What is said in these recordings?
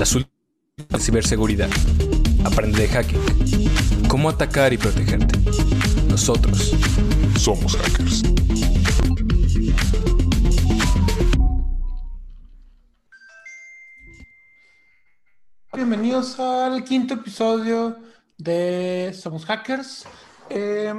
Las últimas de ciberseguridad. Aprende de hacking. Cómo atacar y protegerte. Nosotros somos hackers. Bienvenidos al quinto episodio de Somos Hackers. Eh,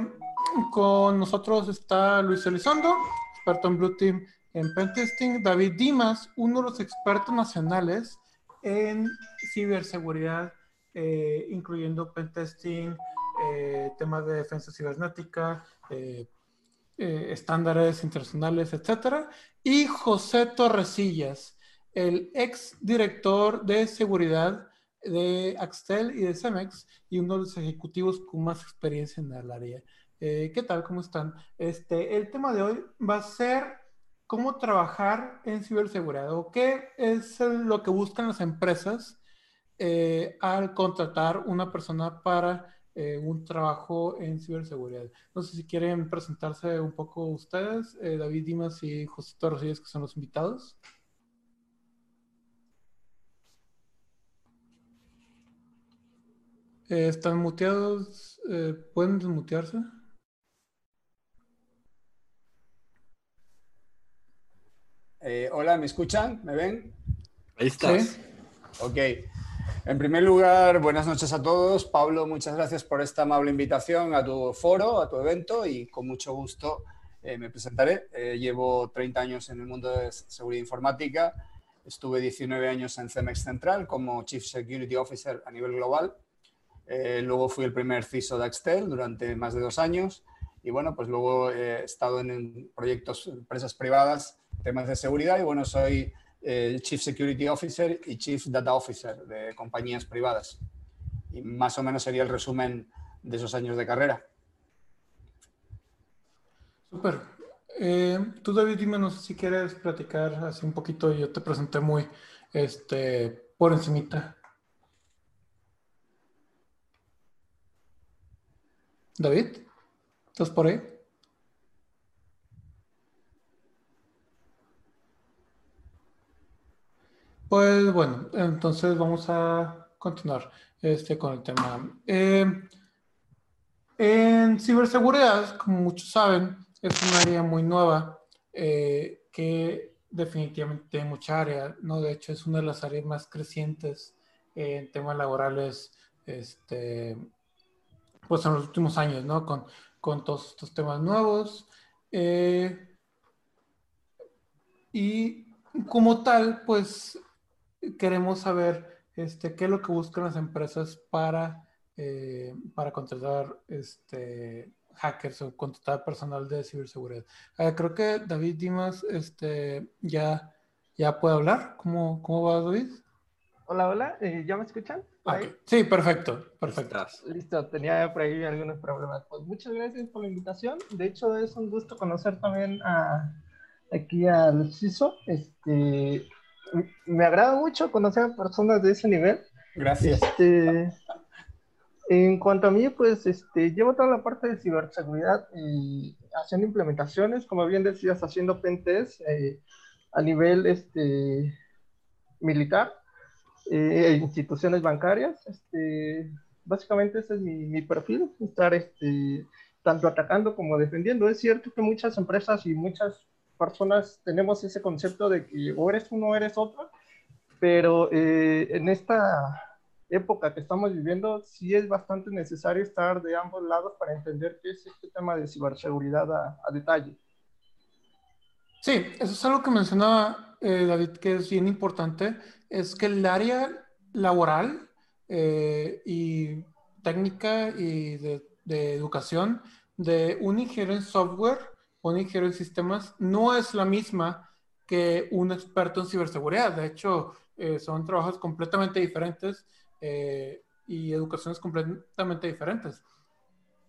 con nosotros está Luis Elizondo, experto en Blue Team en Pentesting, David Dimas, uno de los expertos nacionales en ciberseguridad, eh, incluyendo pentesting, eh, temas de defensa cibernética, eh, estándares internacionales, etc. Y José Torresillas, el ex director de seguridad de Axtel y de Cemex y uno de los ejecutivos con más experiencia en el área. ¿Qué tal? ¿Cómo están? Este, el tema de hoy va a ser cómo trabajar en ciberseguridad o qué es lo que buscan las empresas eh, al contratar una persona para eh, un trabajo en ciberseguridad. No sé si quieren presentarse un poco ustedes, eh, David Dimas y José Torres, que son los invitados. ¿Están muteados? ¿Pueden desmutearse? Eh, hola, ¿me escuchan? ¿Me ven? Ahí estás. Ok. En primer lugar, buenas noches a todos. Pablo, muchas gracias por esta amable invitación a tu foro, a tu evento y con mucho gusto eh, me presentaré. Eh, llevo 30 años en el mundo de seguridad informática. Estuve 19 años en CEMEX Central como Chief Security Officer a nivel global. luego fui el primer CISO de Axtel durante más de dos años. Y bueno, pues luego he estado en proyectos, empresas privadas temas de seguridad y bueno, soy el Chief Security Officer y Chief Data Officer de compañías privadas. Y más o menos sería el resumen de esos años de carrera. Súper. Eh, tú, David, dime, no sé si quieres platicar así un poquito. Yo te presenté muy este, por encimita. David, ¿estás por ahí? Pues bueno, entonces vamos a continuar este, con el tema. Eh, en ciberseguridad, como muchos saben, es un área muy nueva eh, que definitivamente tiene mucha área, ¿no? De hecho, es una de las áreas más crecientes en temas laborales, este, pues en los últimos años, ¿no? Con, con todos estos temas nuevos. Eh, y como tal, pues queremos saber este, qué es lo que buscan las empresas para, eh, para contratar este, hackers o contratar personal de ciberseguridad. Eh, creo que David Dimas este, ya, ya puede hablar. ¿Cómo, cómo va David? Hola, hola, eh, ¿ya me escuchan? Sí, perfecto, perfecto. Listo, tenía por ahí algunos problemas. Pues muchas gracias por la invitación. De hecho, es un gusto conocer también a, aquí al CISO. Este, me agrada mucho conocer a personas de ese nivel. Gracias. Este, en cuanto a mí, pues este, llevo toda la parte de ciberseguridad y haciendo implementaciones, como bien decías, haciendo pentest eh, a nivel este, militar, eh, instituciones bancarias. Este, básicamente ese es mi, mi perfil, estar este, tanto atacando como defendiendo. Es cierto que muchas empresas y muchas personas tenemos ese concepto de que o eres uno o eres otro, pero eh, en esta época que estamos viviendo sí es bastante necesario estar de ambos lados para entender qué es este tema de ciberseguridad a, detalle. Sí, eso es algo que mencionaba eh, David, que es bien importante, es que el área laboral eh, y técnica y de, educación de un ingeniero en software un ingeniero en sistemas no es la misma que un experto en ciberseguridad. De hecho, eh, son trabajos completamente diferentes eh, y educaciones completamente diferentes.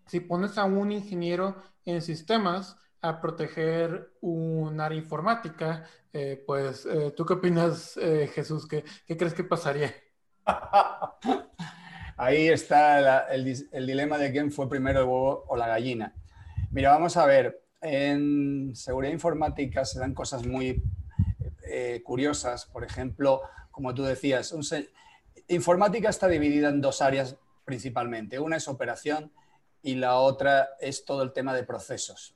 Si pones a un ingeniero en sistemas a proteger un área informática, eh, pues, ¿tú qué opinas, Jesús? ¿Qué, crees que pasaría? Ahí está el, dilema de quién fue primero el huevo o la gallina. Mira, vamos a ver, en seguridad informática se dan cosas muy eh, curiosas. Por ejemplo, como tú decías, informática está dividida en dos áreas principalmente. Una es operación y la otra es todo el tema de procesos.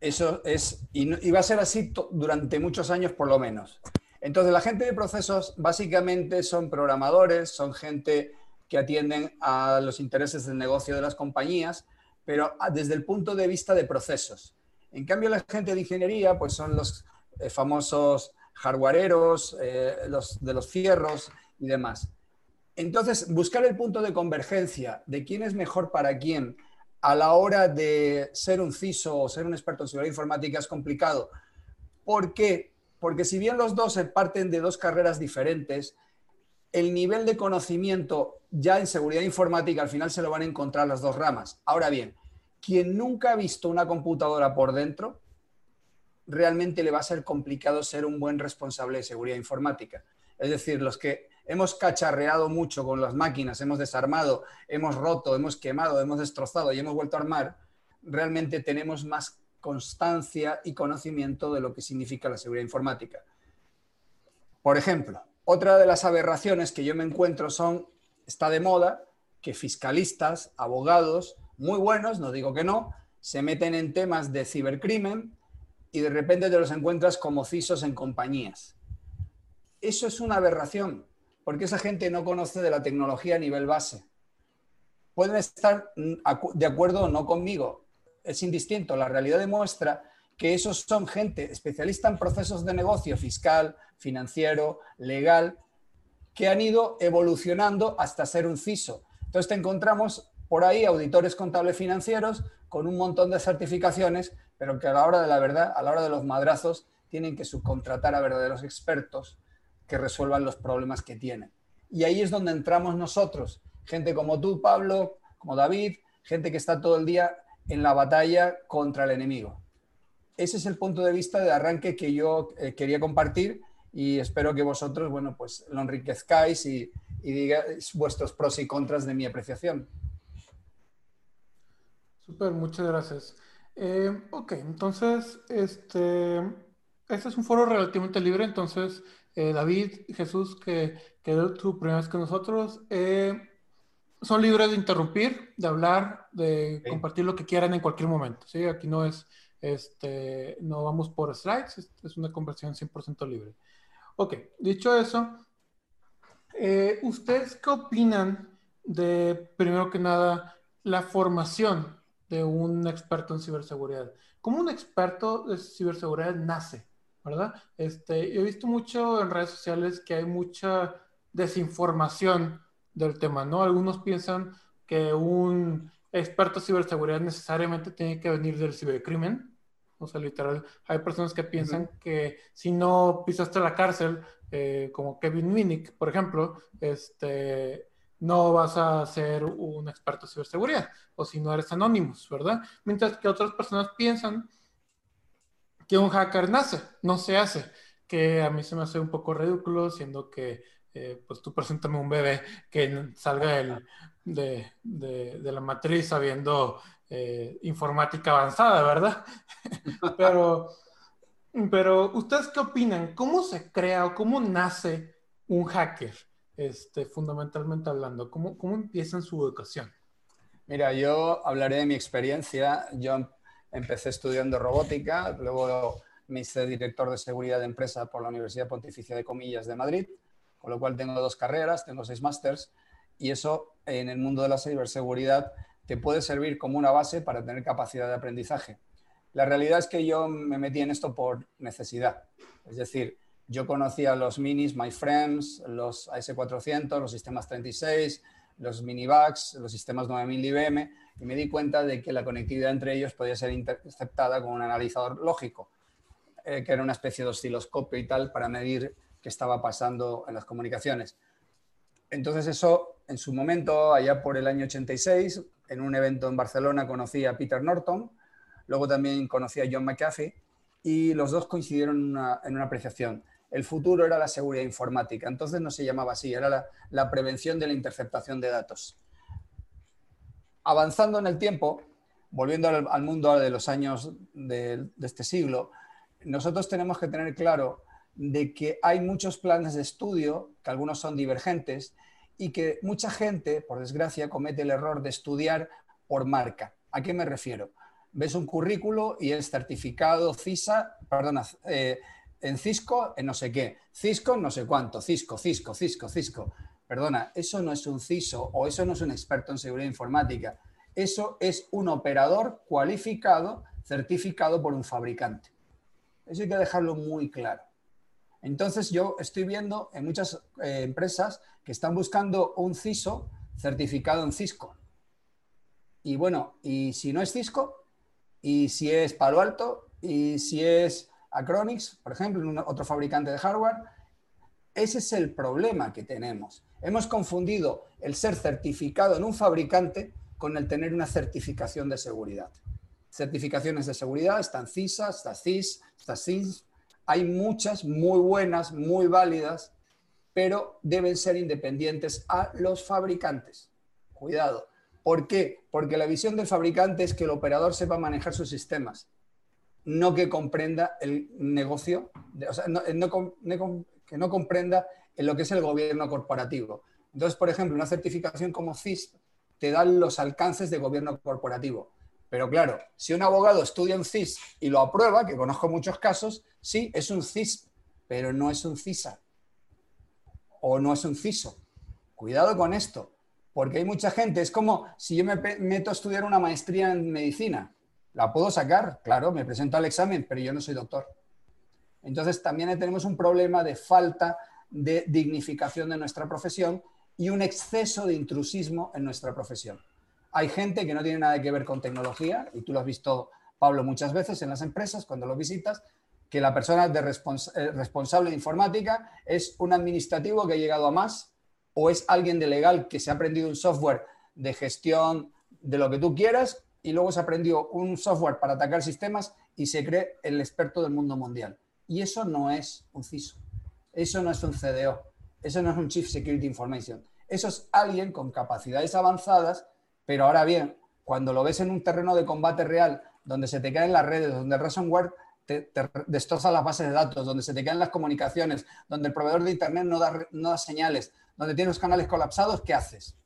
Eso es, y, va a ser así durante muchos años por lo menos. Entonces, la gente de procesos básicamente son programadores, son gente que atienden a los intereses del negocio de las compañías, pero desde el punto de vista de procesos. En cambio, la gente de ingeniería, pues son los eh, famosos hardwareeros, eh, los de los fierros y demás. Entonces, buscar el punto de convergencia de quién es mejor para quién a la hora de ser un CISO o ser un experto en seguridad informática es complicado. ¿Por qué? Porque si bien los dos se parten de dos carreras diferentes, el nivel de conocimiento ya en seguridad informática al final se lo van a encontrar las dos ramas. Ahora bien, quien nunca ha visto una computadora por dentro, realmente le va a ser complicado ser un buen responsable de seguridad informática. Es decir, los que hemos cacharreado mucho con las máquinas, hemos desarmado, hemos roto, hemos quemado, hemos destrozado y hemos vuelto a armar, realmente tenemos más constancia y conocimiento de lo que significa la seguridad informática. Por ejemplo, otra de las aberraciones que yo me encuentro son, está de moda, que fiscalistas, abogados, muy buenos, no digo que no, se meten en temas de cibercrimen y de repente te los encuentras como CISOs en compañías. Eso es una aberración porque esa gente no conoce de la tecnología a nivel base. Pueden estar de acuerdo o no conmigo, es indistinto. La realidad demuestra que esos son gente especialista en procesos de negocio fiscal, financiero, legal, que han ido evolucionando hasta ser un CISO. Entonces te encontramos por ahí auditores contables financieros con un montón de certificaciones, pero que a la hora de la verdad, a la hora de los madrazos, tienen que subcontratar a verdaderos expertos que resuelvan los problemas que tienen. Y ahí es donde entramos nosotros, gente como tú, Pablo, como David, gente que está todo el día en la batalla contra el enemigo. Ese es el punto de vista de arranque que yo eh, quería compartir y espero que vosotros, bueno, pues lo enriquezcáis y, y digáis vuestros pros y contras de mi apreciación. Súper, muchas gracias. Eh, ok, entonces, este, este es un foro relativamente libre, entonces eh, David, Jesús, que, que tu primera vez con nosotros, eh, son libres de interrumpir, de hablar, de compartir lo que quieran en cualquier momento. ¿sí? Aquí no es, este, no vamos por slides, es, una conversación 100% libre. Ok, dicho eso, eh, ¿ustedes qué opinan de, primero que nada, la formación de un experto en ciberseguridad? ¿Cómo un experto de ciberseguridad nace? ¿Verdad? Este, he visto mucho en redes sociales que hay mucha desinformación del tema, ¿no? Algunos piensan que un experto en ciberseguridad necesariamente tiene que venir del cibercrimen. O sea, literal, hay personas que piensan que si no pisaste la cárcel, eh, como Kevin Minnick, por ejemplo, este, no vas a ser un experto en ciberseguridad, o si no eres anónimos, ¿verdad? Mientras que otras personas piensan que un hacker nace, no se hace, que a mí se me hace un poco ridículo, siendo que, eh, pues tú preséntame un bebé que salga de, la matriz sabiendo eh, informática avanzada, ¿verdad? pero, pero, ¿ustedes qué opinan? ¿Cómo se crea o cómo nace un hacker, este, fundamentalmente hablando? ¿Cómo, cómo empiezan su educación? Mira, yo hablaré de mi experiencia. Yo Empecé estudiando robótica, luego me hice director de seguridad de empresa por la Universidad Pontificia de Comillas de Madrid, con lo cual tengo dos carreras, tengo seis másters, y eso en el mundo de la ciberseguridad te puede servir como una base para tener capacidad de aprendizaje. La realidad es que yo me metí en esto por necesidad. Es decir, yo conocía los minis, My Friends, los AS400, los sistemas 36, los minibugs, los sistemas 9000 IBM, y me di cuenta de que la conectividad entre ellos podía ser interceptada con un analizador lógico, eh, que era una especie de osciloscopio y tal para medir qué estaba pasando en las comunicaciones. Entonces eso, en su momento, allá por el año 86, en un evento en Barcelona conocí a Peter Norton, luego también conocí a John McAfee y los dos coincidieron en una, en una apreciación el futuro era la seguridad informática. Entonces no se llamaba así, era la, prevención de la interceptación de datos. Avanzando en el tiempo, volviendo al, mundo de los años de, este siglo, nosotros tenemos que tener claro de que hay muchos planes de estudio, que algunos son divergentes, y que mucha gente, por desgracia, comete el error de estudiar por marca. ¿A qué me refiero? Ves un currículo y es certificado CISA, perdona, eh, en Cisco, en no sé qué, Cisco, no sé cuánto, Cisco, Cisco, Cisco, Cisco. Perdona, eso no es un CISO o eso no es un experto en seguridad informática. Eso es un operador cualificado, certificado por un fabricante. Eso hay que dejarlo muy claro. Entonces yo estoy viendo en muchas eh, empresas que están buscando un CISO certificado en Cisco. Y bueno, y si no es Cisco, y si es Palo Alto, y si es Acronix, por ejemplo, otro fabricante de hardware, ese es el problema que tenemos. Hemos confundido el ser certificado en un fabricante con el tener una certificación de seguridad. Certificaciones de seguridad, están CISA, está CIS, está CIS, hay muchas muy buenas, muy válidas, pero deben ser independientes a los fabricantes. Cuidado. ¿Por qué? Porque la visión del fabricante es que el operador sepa manejar sus sistemas, no que comprenda el negocio, que no comprenda en lo que es el gobierno corporativo. Entonces, por ejemplo, una certificación como CIS te da los alcances de gobierno corporativo. Pero claro, si un abogado estudia un CIS y lo aprueba, que conozco muchos casos, sí, es un CIS, pero no es un CISA o no es un CISO. Cuidado con esto, porque hay mucha gente, es como si yo me meto a estudiar una maestría en medicina, la puedo sacar, claro, me presento al examen, pero yo no soy doctor. Entonces también tenemos un problema de falta de dignificación de nuestra profesión y un exceso de intrusismo en nuestra profesión. Hay gente que no tiene nada que ver con tecnología, y tú lo has visto, Pablo, muchas veces en las empresas cuando lo visitas, que la persona de eh, responsable de informática es un administrativo que ha llegado a más o es alguien de legal que se ha aprendido un software de gestión de lo que tú quieras y luego se aprendió un software para atacar sistemas y se cree el experto del mundo mundial. Y eso no es un CISO, eso no es un CDO, eso no es un Chief Security Information. Eso es alguien con capacidades avanzadas pero ahora bien, cuando lo ves en un terreno de combate real, donde se te caen las redes, donde el ransomware te, destroza las bases de datos, donde se te caen las comunicaciones, donde el proveedor de Internet no da, señales, donde tienes canales colapsados, ¿qué haces?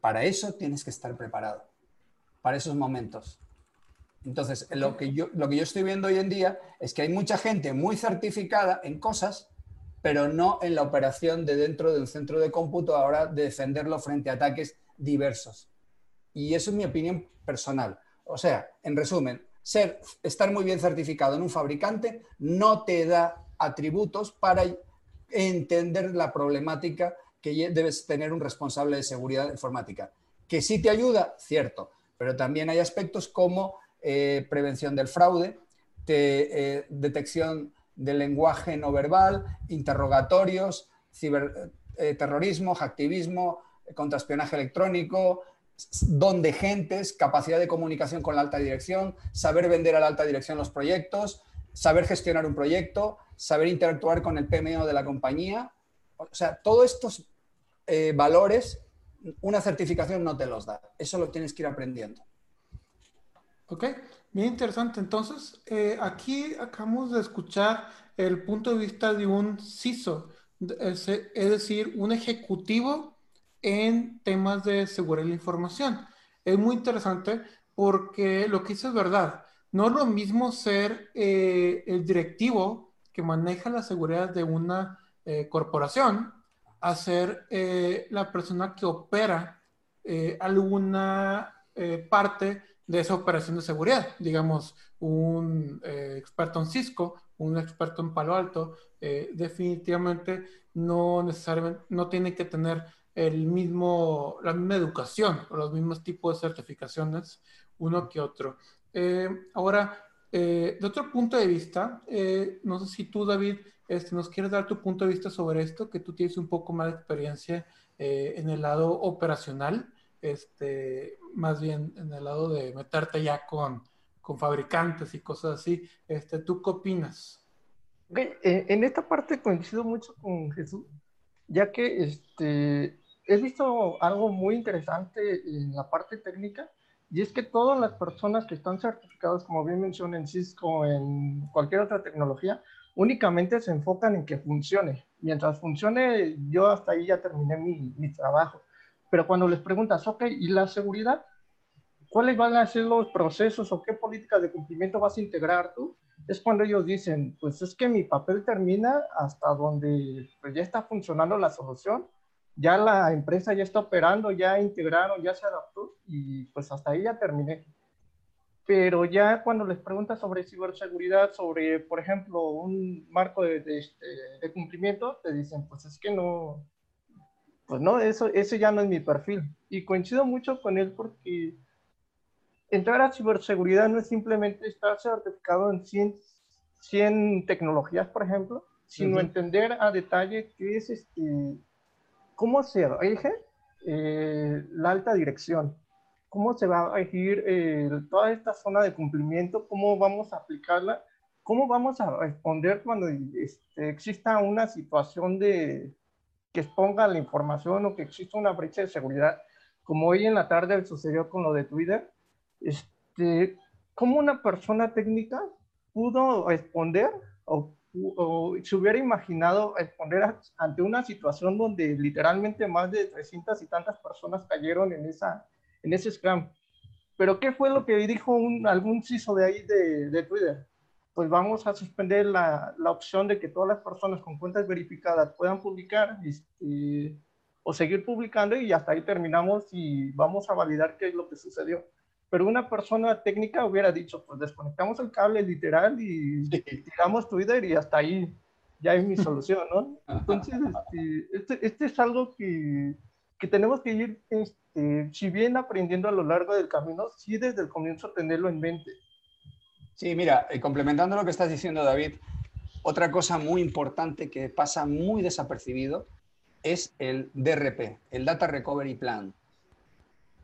Para eso tienes que estar preparado, para esos momentos. Entonces, lo que, yo, lo que yo estoy viendo hoy en día es que hay mucha gente muy certificada en cosas pero no en la operación de dentro del centro de cómputo ahora de defenderlo frente a ataques diversos. Y eso es mi opinión personal. O sea, en resumen, ser, estar muy bien certificado en un fabricante no te da atributos para entender la problemática que debes tener un responsable de seguridad informática. Que sí te ayuda, cierto, pero también hay aspectos como eh, prevención del fraude, eh, detección del lenguaje no verbal, interrogatorios, ciberterrorismo, eh, hacktivismo, contraespionaje electrónico, don de gentes, capacidad de comunicación con la alta dirección, saber vender a la alta dirección los proyectos, saber gestionar un proyecto, saber interactuar con el PMO de la compañía. O sea, todos estos valores, una certificación no te los da. Eso lo tienes que ir aprendiendo. Ok, Bien interesante. Entonces, eh, aquí acabamos de escuchar el punto de vista de un CISO, es, decir, un ejecutivo en temas de seguridad de la información. Es muy interesante porque lo que dice es verdad. No es lo mismo ser eh, el directivo que maneja la seguridad de una eh, corporación a ser la persona que opera alguna parte de esa operación de seguridad. Digamos, un eh, experto en Cisco, un experto en Palo Alto, eh, definitivamente no necesariamente, no tiene que tener el mismo, la misma educación o los mismos tipos de certificaciones uno que otro. Eh, ahora, de otro punto de vista, no sé si tú, David, este, nos quieres dar tu punto de vista sobre esto, que tú tienes un poco más de experiencia en el lado operacional este, más bien en el lado de meterte ya con, con fabricantes y cosas así. Este, ¿Tú qué opinas? Eh, en esta parte coincido mucho con Jesús, ya que este, he visto algo muy interesante en la parte técnica, y es que todas las personas que están certificadas, como bien mencioné en Cisco, en cualquier otra tecnología, únicamente se enfocan en que funcione. Mientras funcione, yo hasta ahí ya terminé mi, mi trabajo. Pero cuando les preguntas, ok, ¿y la seguridad? ¿Cuáles van a ser los procesos o qué políticas de cumplimiento vas a integrar tú? Es cuando ellos dicen, pues es que mi papel termina hasta donde pues, ya está funcionando la solución, ya la empresa ya está operando, ya integraron, ya se adaptó y pues hasta ahí ya terminé. Pero ya cuando les preguntas sobre ciberseguridad, sobre, por ejemplo, un marco de, de, este, de cumplimiento, te dicen, pues es que no, pues no, eso, ese ya no es mi perfil. Y coincido mucho con él porque entrar a ciberseguridad no es simplemente estar certificado en 100, 100 tecnologías, por ejemplo, sino entender a detalle qué es este, cómo se rige eh, la alta dirección, cómo se va a regir eh, toda esta zona de cumplimiento, cómo vamos a aplicarla, cómo vamos a responder cuando este, exista una situación de, que exponga la información o que exista una brecha de seguridad, como hoy en la tarde sucedió con lo de Twitter, este, ¿cómo una persona técnica pudo responder o, o se hubiera imaginado responder ante una situación donde literalmente más de 300 y tantas personas cayeron en, esa, en ese scam? Pero ¿qué fue lo que dijo un, algún CISO de ahí de, de Twitter? Pues vamos a suspender la, la, opción de que todas las personas con cuentas verificadas puedan publicar este, o seguir publicando y hasta ahí terminamos y vamos a validar qué es lo que sucedió. Pero una persona técnica hubiera dicho, pues desconectamos el cable literal y, tiramos Twitter y hasta ahí ya es mi solución, ¿no? Entonces, este, este, este es algo que, que, tenemos que ir, este, si bien aprendiendo a lo largo del camino, sí desde el comienzo tenerlo en mente Sí, mira, eh, complementando lo que estás diciendo, David, otra cosa muy importante que pasa muy desapercibido es el DRP, el Data Recovery Plan.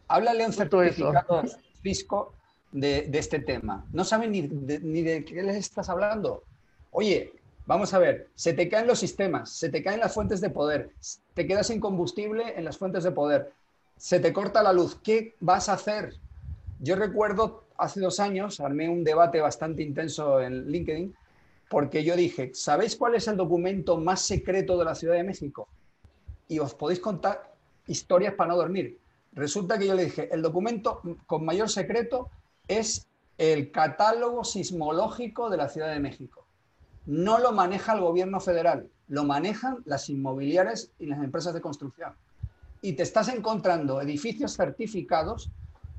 Háblale a un certificado fisco de, de, este tema. No saben ni de, ni de qué les estás hablando. Oye, vamos a ver, se te caen los sistemas, se te caen las fuentes de poder, te quedas sin combustible en las fuentes de poder, se te corta la luz. ¿Qué vas a hacer? Yo recuerdo hace dos años armé un debate bastante intenso en LinkedIn porque yo dije, ¿sabéis cuál es el documento más secreto de la Ciudad de México? Y os podéis contar historias para no dormir. Resulta que yo le dije, el documento con mayor secreto es el catálogo sismológico de la Ciudad de México. No lo maneja el gobierno federal, lo manejan las inmobiliarias y las empresas de construcción. Y te estás encontrando edificios certificados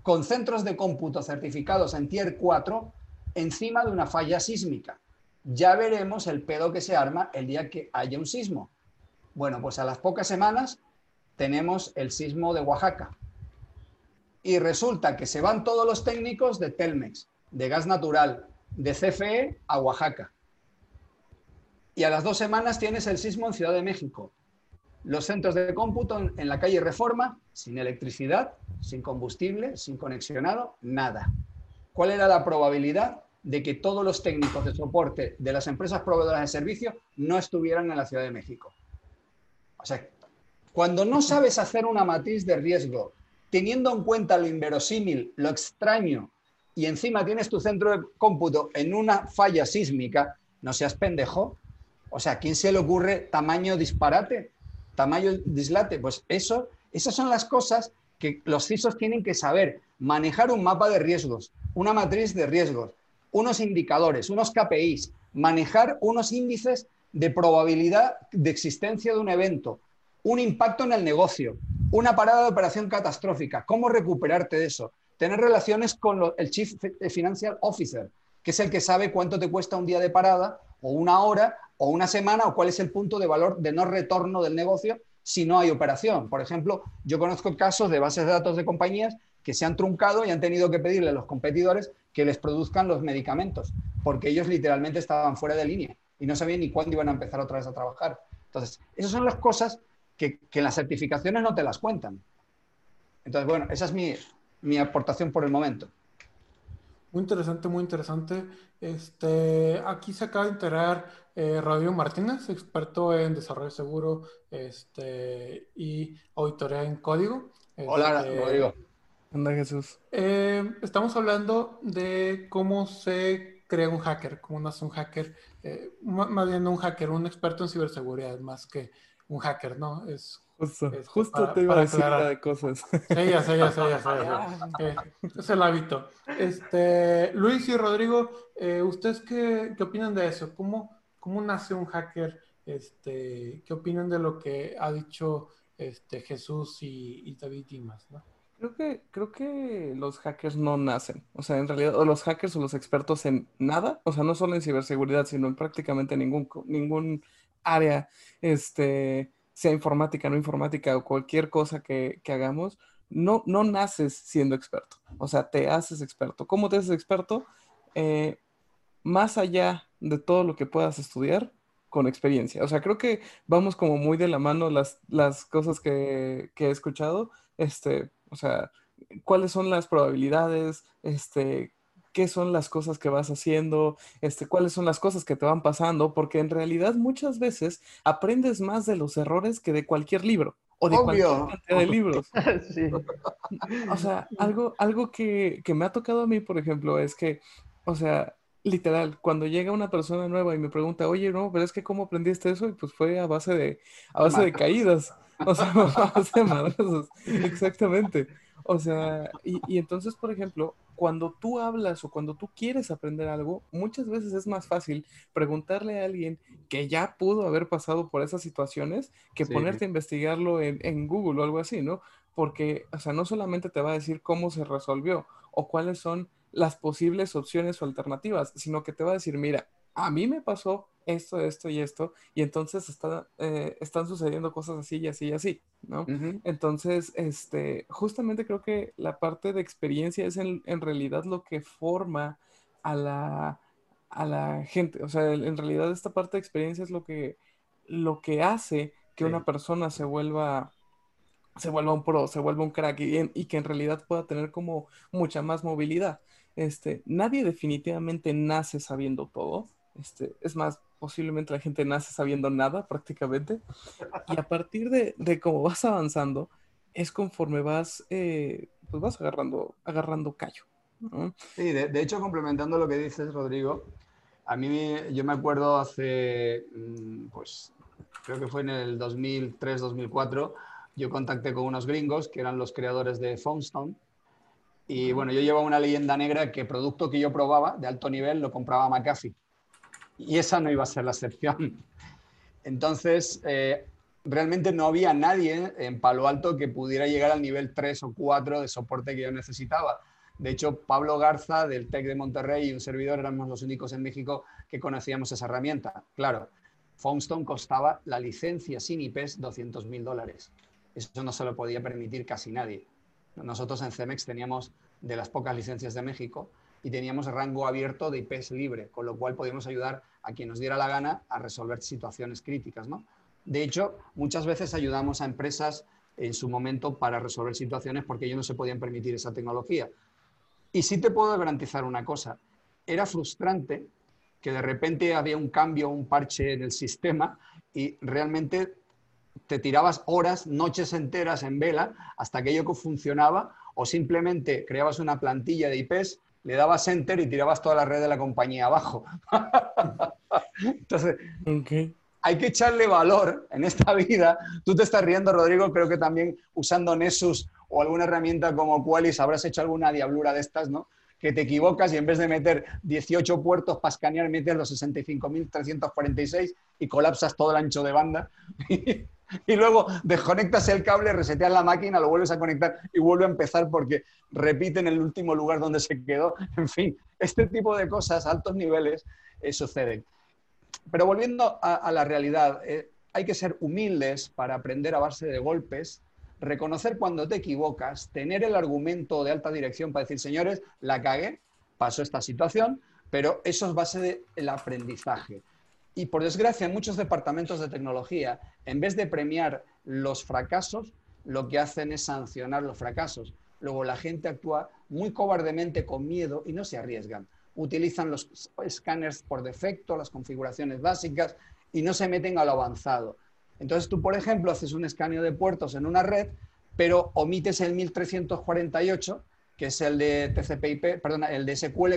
con centros de cómputo certificados en Tier 4 encima de una falla sísmica. Ya veremos el pedo que se arma el día que haya un sismo. Bueno, pues a las pocas semanas tenemos el sismo de Oaxaca. Y resulta que se van todos los técnicos de Telmex, de gas natural, de CFE a Oaxaca. Y a las dos semanas tienes el sismo en Ciudad de México los centros de cómputo en la calle Reforma, sin electricidad, sin combustible, sin conexionado, nada. ¿Cuál era la probabilidad de que todos los técnicos de soporte de las empresas proveedoras de servicios no estuvieran en la Ciudad de México? O sea, cuando no sabes hacer una matriz de riesgo, teniendo en cuenta lo inverosímil, lo extraño, y encima tienes tu centro de cómputo en una falla sísmica, no seas pendejo. O sea, ¿quién se le ocurre tamaño disparate? tamaño dislate, pues eso, esas son las cosas que los CISOs tienen que saber. Manejar un mapa de riesgos, una matriz de riesgos, unos indicadores, unos KPIs, manejar unos índices de probabilidad de existencia de un evento, un impacto en el negocio, una parada de operación catastrófica, cómo recuperarte de eso, tener relaciones con el Chief Financial Officer, que es el que sabe cuánto te cuesta un día de parada o una hora o una semana o cuál es el punto de valor de no retorno del negocio si no hay operación. Por ejemplo, yo conozco casos de bases de datos de compañías que se han truncado y han tenido que pedirle a los competidores que les produzcan los medicamentos, porque ellos literalmente estaban fuera de línea y no sabían ni cuándo iban a empezar otra vez a trabajar. Entonces, esas son las cosas que, que las certificaciones no te las cuentan. Entonces, bueno, esa es mi, mi aportación por el momento. Muy interesante, muy interesante. Este, aquí se acaba de enterar eh, Radio Martínez, experto en desarrollo seguro este, y auditoría en código. Hola, este, Rodrigo. Hola, Jesús. Eh, estamos hablando de cómo se crea un hacker? ¿Cómo nace un hacker? Eh, más bien un hacker, un experto en ciberseguridad, más que un hacker, ¿no? Es Justo, este, justo te iba a decir de cosas. Sí, ya sé, ya sé, ya sé. es el hábito. Este, Luis y Rodrigo, eh, ¿ustedes qué, qué, opinan de eso? ¿Cómo, ¿Cómo nace un hacker? Este, ¿Qué opinan de lo que ha dicho este, Jesús y, David Dimas? ¿no? Creo que, creo que los hackers no nacen. O sea, en realidad, o los hackers o los expertos en nada, o sea, no solo en ciberseguridad, sino en prácticamente ningún, ningún área, este, sea informática, no informática o cualquier cosa que, hagamos, no, no naces siendo experto. O sea, te haces experto. ¿Cómo te haces experto? Eh, más allá de todo lo que puedas estudiar, con experiencia. O sea, creo que vamos como muy de la mano las, las cosas que, que he escuchado. Este, o sea, cuáles son las probabilidades, este, qué son las cosas que vas haciendo, este, cuáles son las cosas que te van pasando, porque en realidad muchas veces aprendes más de los errores que de cualquier libro o de cualquier cantidad de libros. O sea, algo, algo que, que, me ha tocado a mí, por ejemplo, es que, o sea, literal, cuando llega una persona nueva y me pregunta, oye, no, pero es que cómo aprendiste eso, y pues fue a base de, a base de caídas. O sea, a base de madrazos. Exactamente. O sea, y, y, entonces, por ejemplo, cuando tú hablas o cuando tú quieres aprender algo, muchas veces es más fácil preguntarle a alguien que ya pudo haber pasado por esas situaciones que ponerte a investigarlo en, en, Google o algo así, ¿no? Porque, o sea, no solamente te va a decir cómo se resolvió o cuáles son las posibles opciones o alternativas, sino que te va a decir, mira, a mí me pasó esto, esto y esto, y entonces está, eh, están sucediendo cosas así y así y así, ¿no? Entonces, este, justamente creo que la parte de experiencia es en, realidad lo que forma a la, a la gente, o sea, en realidad esta parte de experiencia es lo que, lo que hace que una persona se vuelva se vuelva un pro, se vuelva un crack y, y, que en realidad pueda tener como mucha más movilidad. Este, nadie definitivamente nace sabiendo todo, este, es más, posiblemente la gente nace sabiendo nada prácticamente. Y a partir de, de cómo vas avanzando, es conforme vas, eh, pues vas agarrando, agarrando callo. Sí, de, hecho, complementando lo que dices, Rodrigo, a mí yo me acuerdo hace, mm, pues creo que fue en el 2003-2004, yo contacté con unos gringos que eran los creadores de Phonestone. Y bueno, yo llevaba una leyenda negra que producto que yo probaba de alto nivel lo compraba McAfee y esa no iba a ser la excepción. Entonces, eh, realmente no había nadie en Palo Alto que pudiera llegar al nivel 3 o 4 de soporte que yo necesitaba. De hecho, Pablo Garza del TEC de Monterrey y un servidor éramos los únicos en México que conocíamos esa herramienta. Claro, Foundstone costaba la licencia sin IPs 200 mil dólares. Eso no se lo podía permitir casi nadie. Nosotros en Cemex teníamos de las pocas licencias de México y teníamos rango abierto de IPs libre, con lo cual podíamos ayudar a quien nos diera la gana a resolver situaciones críticas. ¿no? De hecho, muchas veces ayudamos a empresas en su momento para resolver situaciones porque ellos no se podían permitir esa tecnología. Y sí te puedo garantizar una cosa, era frustrante que de repente había un cambio, un parche en el sistema y realmente te tirabas horas, noches enteras en vela hasta que aquello funcionaba o simplemente creabas una plantilla de IPs le dabas enter y tirabas toda la red de la compañía abajo. Entonces, hay que echarle valor en esta vida. Tú te estás riendo, Rodrigo, creo que también usando Nessus o alguna herramienta como Qualys habrás hecho alguna diablura de estas, ¿no? Que te equivocas y en vez de meter 18 puertos para escanear, metes los 65.346 y colapsas todo el ancho de banda. y luego desconectas el cable, reseteas la máquina, lo vuelves a conectar y vuelve a empezar porque repite en el último lugar donde se quedó. En fin, este tipo de cosas altos niveles eh, suceden. Pero volviendo a, la realidad, eh, hay que ser humildes para aprender a base de golpes, reconocer cuando te equivocas, tener el argumento de alta dirección para decir, señores, la cagué, pasó esta situación, pero eso es base del aprendizaje. Y por desgracia, en muchos departamentos de tecnología, en vez de premiar los fracasos, lo que hacen es sancionar los fracasos. Luego la gente actúa muy cobardemente con miedo y no se arriesgan. Utilizan los escáneres por defecto, las configuraciones básicas y no se meten a lo avanzado. Entonces tú, por ejemplo, haces un escaneo de puertos en una red, pero omites el 1348 que es el de TCP/IP, perdona, el de SQL,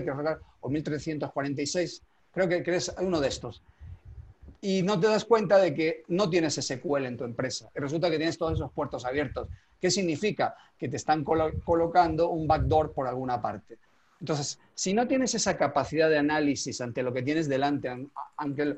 o 1346, creo que, que es uno de estos. Y no te das cuenta de que no tienes SQL en tu empresa. Y resulta que tienes todos esos puertos abiertos. ¿Qué significa? Que te están colocando un backdoor por alguna parte. Entonces, si no tienes esa capacidad de análisis ante lo que tienes delante, aunque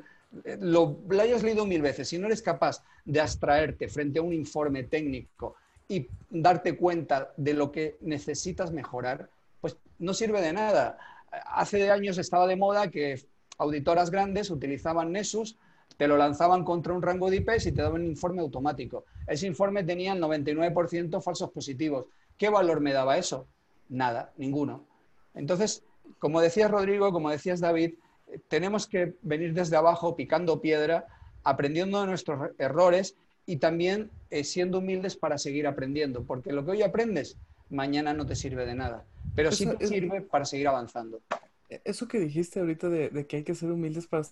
lo, lo hayas leído mil veces, si no eres capaz de abstraerte frente a un informe técnico y darte cuenta de lo que necesitas mejorar, pues no sirve de nada. Hace años estaba de moda que auditoras grandes utilizaban Nessus, te lo lanzaban contra un rango de IPs y te daban un informe automático. Ese informe tenía el 99% falsos positivos. ¿Qué valor me daba eso? Nada, ninguno. Entonces, como decías Rodrigo, como decías David, tenemos que venir desde abajo picando piedra, aprendiendo de nuestros errores y también eh, siendo humildes para seguir aprendiendo, porque lo que hoy aprendes, mañana no te sirve de nada, pero sí te sirve para seguir avanzando. Eso que dijiste ahorita de, que hay que ser humildes para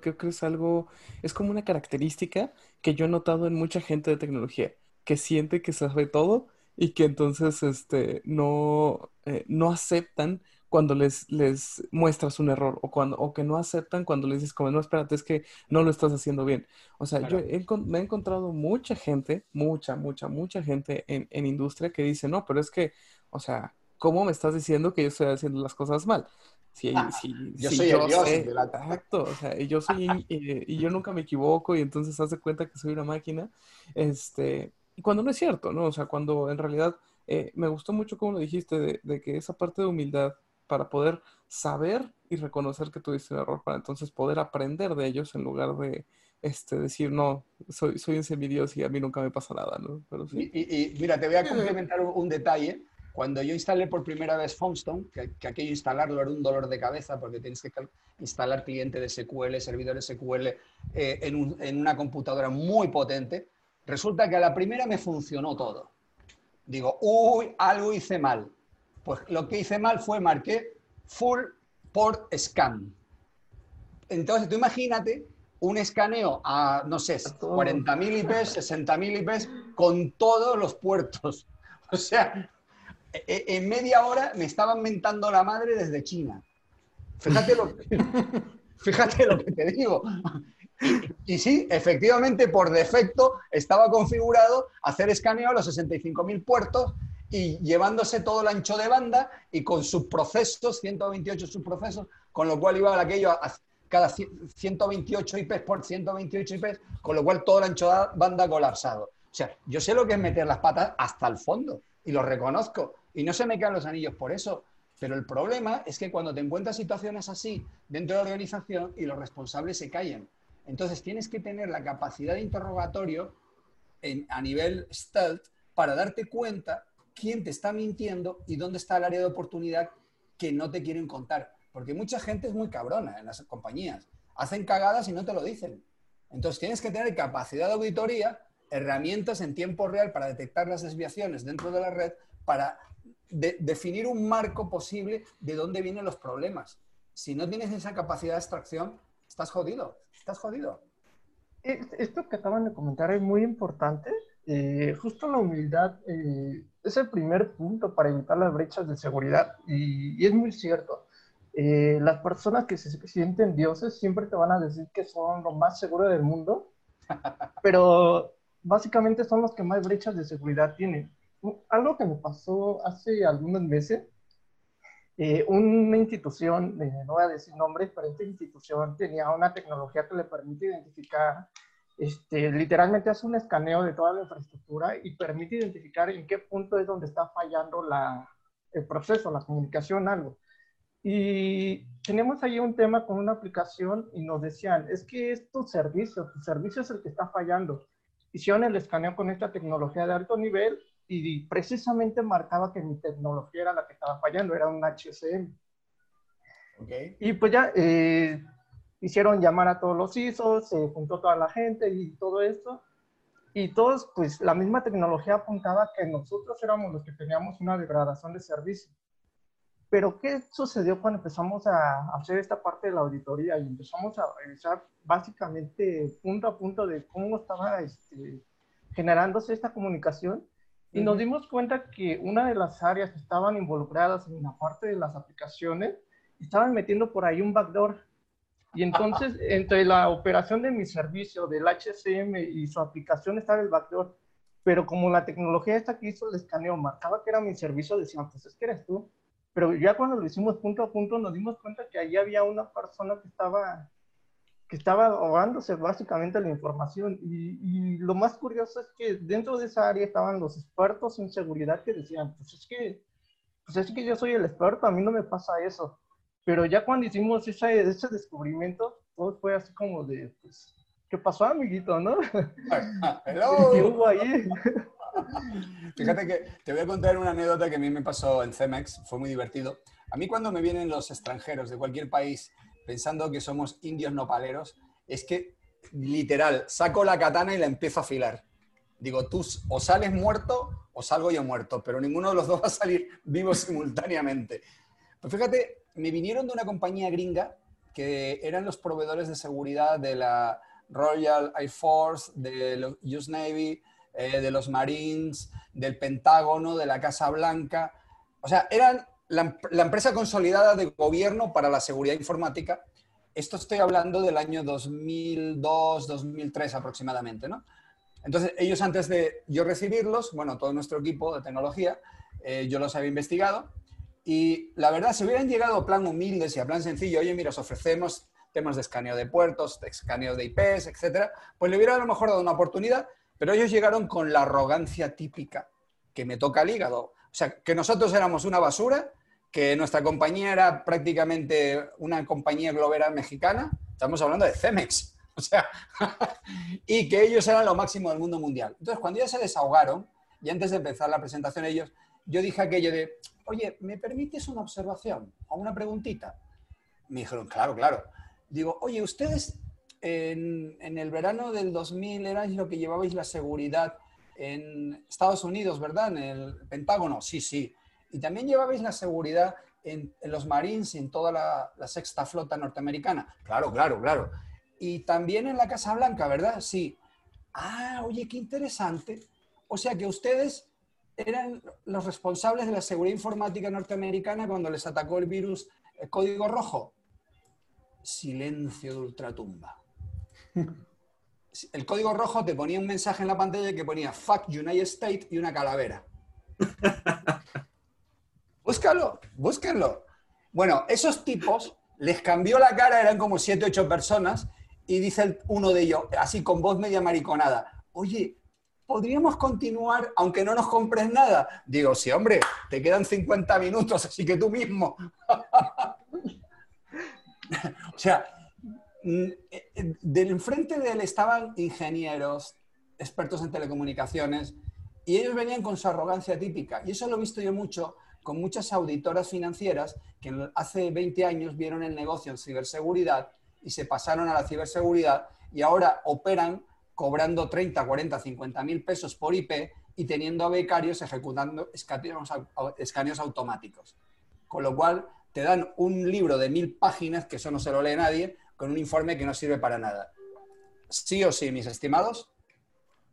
creo que es algo, es como una característica que yo he notado en mucha gente de tecnología, que siente que sabe todo y que entonces este, no, eh, no aceptan cuando les, les muestras un error o, cuando, o que no aceptan cuando les dices como, no, espérate, es que no lo estás haciendo bien. O sea, yo me he encontrado mucha gente, mucha, mucha, mucha gente en, en industria que dice, no, pero es que, o sea, ¿cómo me estás diciendo que yo estoy haciendo las cosas mal? Sí, ah, yo soy el dios Exacto, o sea, y yo soy, y, yo nunca me equivoco y entonces hace cuenta que soy una máquina, este, y cuando no es cierto, ¿no? O sea, cuando en realidad eh, me gustó mucho como lo dijiste, de, de, que esa parte de humildad para poder saber y reconocer que tuviste un error, para entonces poder aprender de ellos en lugar de este, decir, no, soy, soy un semidios y a mí nunca me pasa nada, ¿no? Pero sí. y, mira, te voy a complementar un, detalle. Cuando yo instalé por primera vez Foundstone, que, que, aquello instalarlo era un dolor de cabeza porque tienes que instalar cliente de SQL, servidores SQL eh, en, en una computadora muy potente, resulta que a la primera me funcionó todo. Digo, uy, algo hice mal pues lo que hice mal fue marqué full port scan. Entonces, tú imagínate un escaneo a, no sé, 40.000 IPs, 60.000 IPs con todos los puertos. O sea, en media hora me estaban mentando la madre desde China. Fíjate lo, fíjate lo que te digo. Y, y, sí, efectivamente, por defecto estaba configurado hacer escaneo a los 65.000 puertos y llevándose todo el ancho de banda y con sus procesos, 128 subprocesos, con lo cual iba aquello a cada 128 IPs por 128 IPs, con lo cual todo el ancho de banda colapsado. O sea, yo sé lo que es meter las patas hasta el fondo y lo reconozco y no se me caen los anillos por eso. Pero el problema es que cuando te encuentras situaciones así dentro de la organización y los responsables se callan. Entonces tienes que tener la capacidad de interrogatorio en, a nivel stealth para darte cuenta quién te está mintiendo y dónde está el área de oportunidad que no te quieren contar. Porque mucha gente es muy cabrona en las compañías. Hacen cagadas y no te lo dicen. Entonces tienes que tener capacidad de auditoría, herramientas en tiempo real para detectar las desviaciones dentro de la red, para definir un marco posible de dónde vienen los problemas. Si no tienes esa capacidad de extracción, estás jodido. Estás jodido. Esto que acaban de comentar es muy importante. Eh, justo la humildad eh, es el primer punto para evitar las brechas de seguridad y, es muy cierto. Eh, las personas que se sienten dioses siempre te van a decir que son lo más seguro del mundo, pero básicamente son los que más brechas de seguridad tienen. Algo que me pasó hace algunos meses, eh, una institución, eh, no voy a decir nombres, pero esta institución tenía una tecnología que le permite identificar este, literalmente hace un escaneo de toda la infraestructura y permite identificar en qué punto es donde está fallando la, el proceso, la comunicación, algo. Y tenemos ahí un tema con una aplicación y nos decían, es que es tu servicio, tu servicio es el que está fallando. Hicieron el escaneo con esta tecnología de alto nivel y precisamente marcaba que mi tecnología era la que estaba fallando, era un HSM. Okay. Y pues ya, eh, hicieron llamar a todos los ISOs, se juntó toda la gente y todo esto. Y todos, pues la misma tecnología apuntaba que nosotros éramos los que teníamos una degradación de servicio. Pero ¿qué sucedió cuando empezamos a hacer esta parte de la auditoría y empezamos a revisar básicamente punto a punto de cómo estaba este, generándose esta comunicación? Y nos dimos cuenta que una de las áreas que estaban involucradas en la parte de las aplicaciones estaban metiendo por ahí un backdoor. Y entonces, entre la operación de mi servicio, del HCM y su aplicación, estaba el backdoor. Pero como la tecnología esta que hizo el escaneo marcaba que era mi servicio, decían, pues es que eres tú. Pero ya cuando lo hicimos punto a punto, nos dimos cuenta que ahí había una persona que estaba que estaba ahogándose básicamente la información. Y, y, lo más curioso es que dentro de esa área estaban los expertos en seguridad que decían, pues es que, pues es que yo soy el experto, a mí no me pasa eso. Pero ya cuando hicimos ese, ese descubrimiento, todo fue así como de, pues, ¿qué pasó, amiguito, no? ¿Qué hubo ahí? Fíjate que te voy a contar una anécdota que a mí me pasó en Cemex, fue muy divertido. A mí cuando me vienen los extranjeros de cualquier país pensando que somos indios nopaleros, es que literal, saco la katana y la empiezo a afilar. Digo, tú o sales muerto o salgo yo muerto, pero ninguno de los dos va a salir vivo simultáneamente. Pues fíjate, me vinieron de una compañía gringa que eran los proveedores de seguridad de la Royal Air Force, de los US Navy, eh, de los Marines, del Pentágono, de la Casa Blanca. O sea, eran la, empresa consolidada de gobierno para la seguridad informática. Esto estoy hablando del año 2002, 2003 aproximadamente, ¿no? Entonces, ellos antes de yo recibirlos, bueno, todo nuestro equipo de tecnología, eh, yo los había investigado y la verdad, si hubieran llegado a plan humildes y a plan sencillo, oye, mira, os ofrecemos temas de escaneo de puertos, de escaneo de IPs, etcétera, pues le hubiera a lo mejor dado una oportunidad, pero ellos llegaron con la arrogancia típica que me toca el hígado. O sea, que nosotros éramos una basura que nuestra compañía era prácticamente una compañía globera mexicana, estamos hablando de Cemex, o sea, y que ellos eran lo máximo del mundo mundial. Entonces, cuando ya se desahogaron, y antes de empezar la presentación ellos, yo dije aquello de, oye, ¿me permites una observación o una preguntita? Me dijeron, claro, claro. Digo, oye, ustedes en, en el verano del 2000 erais lo que llevabais la seguridad en Estados Unidos, ¿verdad? En el Pentágono. Sí, sí. Y también llevabais la seguridad en, los Marines y en toda la, sexta flota norteamericana. Claro, claro, claro. Y también en la Casa Blanca, ¿verdad? Sí. Ah, oye, qué interesante. O sea que ustedes eran los responsables de la seguridad informática norteamericana cuando les atacó el virus el código rojo. Silencio de ultratumba. El código rojo te ponía un mensaje en la pantalla que ponía Fuck United States y una calavera. Búscalo, búsquenlo. Bueno, esos tipos les cambió la cara, eran como siete, ocho personas, y dice uno de ellos, así con voz media mariconada, oye, ¿podríamos continuar aunque no nos compres nada? Digo, sí, hombre, te quedan 50 minutos, así que tú mismo. o sea, mm, eh, del enfrente de él estaban ingenieros, expertos en telecomunicaciones, y ellos venían con su arrogancia típica. Y eso lo he visto yo mucho con muchas auditoras financieras que hace 20 años vieron el negocio en ciberseguridad y se pasaron a la ciberseguridad y ahora operan cobrando 30, 40, 50 mil pesos por IP y teniendo a becarios ejecutando escaneos, automáticos. Con lo cual te dan un libro de mil páginas, que eso no se lo lee nadie, con un informe que no sirve para nada. Sí o sí, mis estimados.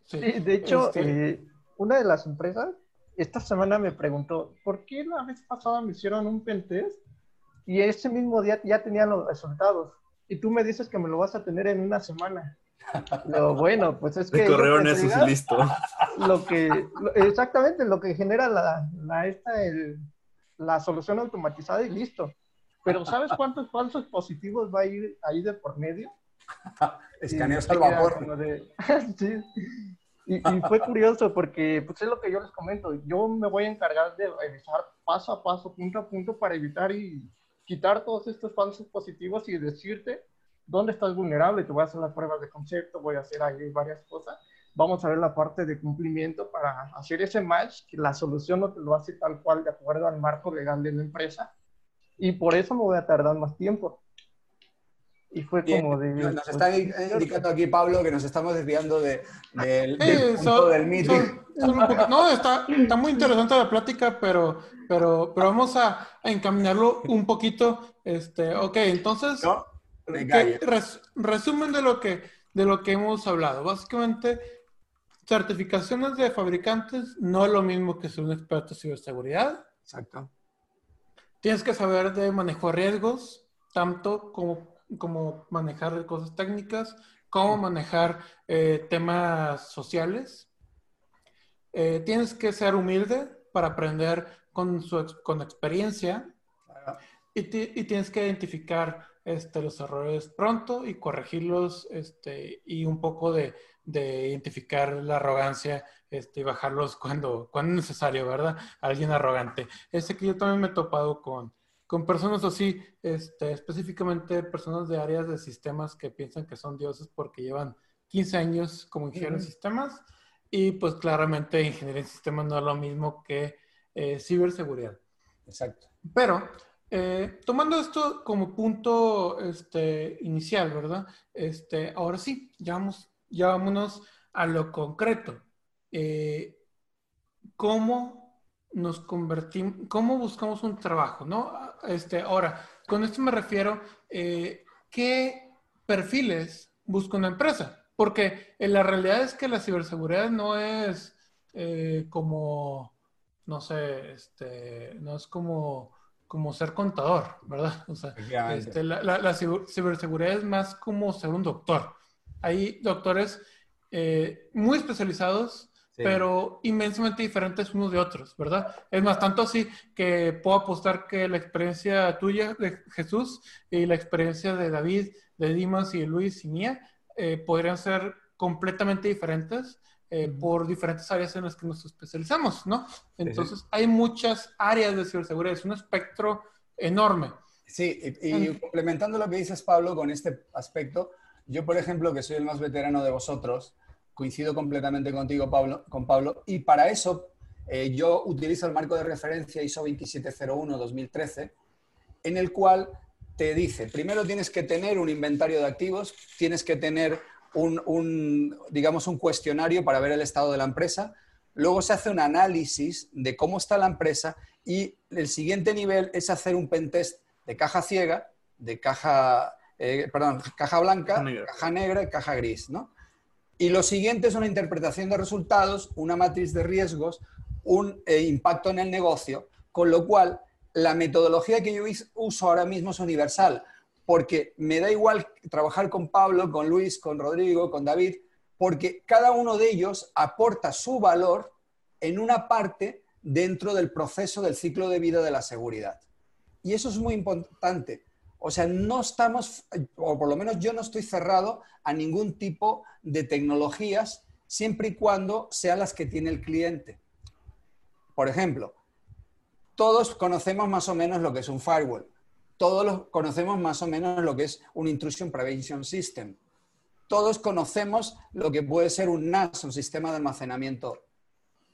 Sí, de hecho, este eh, una de las empresas esta semana me preguntó, ¿por qué la vez pasada me hicieron un pentest y ese mismo día ya tenían los resultados? Y tú me dices que me lo vas a tener en una semana. Lo bueno, pues es que... El correo en listo. Lo que, exactamente, lo que genera la, la, esta, la solución automatizada y listo. Pero ¿sabes cuántos falsos positivos va a ir ahí de por medio? Escaneos al vapor. sí. Y, fue curioso porque, pues es lo que yo les comento, yo me voy a encargar de revisar paso a paso, punto a punto, para evitar y quitar todos estos falsos positivos y decirte dónde estás vulnerable. Te voy a hacer las pruebas de concepto, voy a hacer ahí varias cosas. Vamos a ver la parte de cumplimiento para hacer ese match, que la solución no te lo hace tal cual de acuerdo al marco legal de la empresa. Y por eso me voy a tardar más tiempo. Y fue como de... Nos pues, está indicando aquí Pablo que nos estamos desviando de, del punto del meeting. no, está, está, muy interesante la plática, pero, pero, pero vamos a, encaminarlo un poquito. Este, ok, entonces, resumen de lo, que, de lo que hemos hablado. Básicamente, certificaciones de fabricantes no es lo mismo que ser un experto en ciberseguridad. Exacto. Tienes que saber de manejo de riesgos, tanto como, como manejar cosas técnicas, como manejar eh, temas sociales. Eh, tienes que ser humilde para aprender con, su, con experiencia. Y, y, tienes que identificar este, los errores pronto y corregirlos este, y un poco de, de identificar la arrogancia este, y bajarlos cuando, cuando es necesario, ¿verdad? Alguien arrogante. Ese que yo también me he topado con, con personas así, este, específicamente personas de áreas de sistemas que piensan que son dioses porque llevan 15 años como ingenieros de sistemas y pues claramente ingeniería en sistemas no es lo mismo que eh, ciberseguridad. Exacto. Pero eh, tomando esto como punto este, inicial, ¿verdad? Este, ahora sí, ya vamos ya vámonos a lo concreto. Eh, ¿Cómo nos convertimos, cómo buscamos un trabajo, no? Este, ahora, con esto me refiero, eh, ¿qué perfiles busca una empresa? Porque en la realidad es que la ciberseguridad no es eh, como, no sé, este, no es como, como ser contador, ¿verdad? O sea, este, la, la ciberseguridad es más como ser un doctor hay doctores eh, muy especializados, pero inmensamente diferentes unos de otros, ¿verdad? Es más, tanto así que puedo apostar que la experiencia tuya de Jesús y la experiencia de David, de Dimas y de Luis y mía eh, podrían ser completamente diferentes eh, por diferentes áreas en las que nos especializamos, ¿no? Entonces, hay muchas áreas de ciberseguridad, es un espectro enorme. Sí, y complementando lo que dices, Pablo, con este aspecto, yo, por ejemplo, que soy el más veterano de vosotros, coincido completamente contigo, Pablo, con Pablo, y para eso eh, yo utilizo el marco de referencia ISO 2701-2013, en el cual te dice, primero tienes que tener un inventario de activos, tienes que tener un, digamos, un cuestionario para ver el estado de la empresa, luego se hace un análisis de cómo está la empresa y el siguiente nivel es hacer un pentest de caja ciega, de caja eh, perdón, caja blanca, caja negra. y caja gris, ¿no? Y lo siguiente es una interpretación de resultados, una matriz de riesgos, un eh, impacto en el negocio, con lo cual la metodología que yo uso ahora mismo es universal, porque me da igual trabajar con Pablo, con Luis, con Rodrigo, con David, porque cada uno de ellos aporta su valor en una parte dentro del proceso del ciclo de vida de la seguridad. Y eso es muy importante, o sea, no estamos, o por lo menos yo no estoy cerrado a ningún tipo de tecnologías siempre y cuando sean las que tiene el cliente. Por ejemplo, todos conocemos más o menos lo que es un firewall. Todos conocemos más o menos lo que es un Intrusion Prevention System. Todos conocemos lo que puede ser un NAS, un sistema de almacenamiento.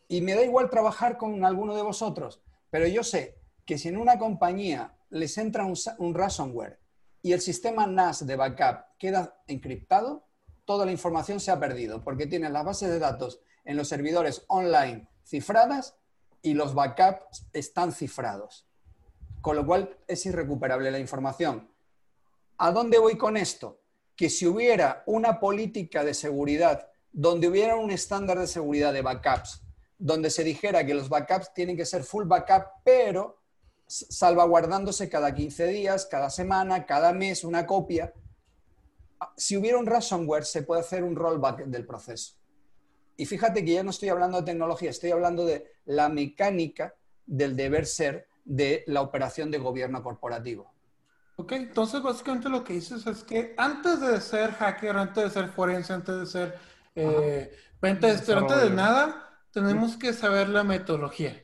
Y me da igual trabajar con alguno de vosotros, pero yo sé que si en una compañía les entra un, ransomware y el sistema NAS de backup queda encriptado, toda la información se ha perdido porque tienen las bases de datos en los servidores online cifradas y los backups están cifrados. Con lo cual es irrecuperable la información. ¿A dónde voy con esto? Que si hubiera una política de seguridad donde hubiera un estándar de seguridad de backups, donde se dijera que los backups tienen que ser full backup, pero salvaguardándose cada 15 días, cada semana, cada mes, una copia. Si hubiera un ransomware, se puede hacer un rollback del proceso. Y fíjate que ya no estoy hablando de tecnología, estoy hablando de la mecánica del deber ser de la operación de gobierno corporativo. Ok, entonces básicamente lo que dices es que antes de ser hacker, antes de ser forense, antes de ser eh, antes de nada, tenemos que saber la metodología.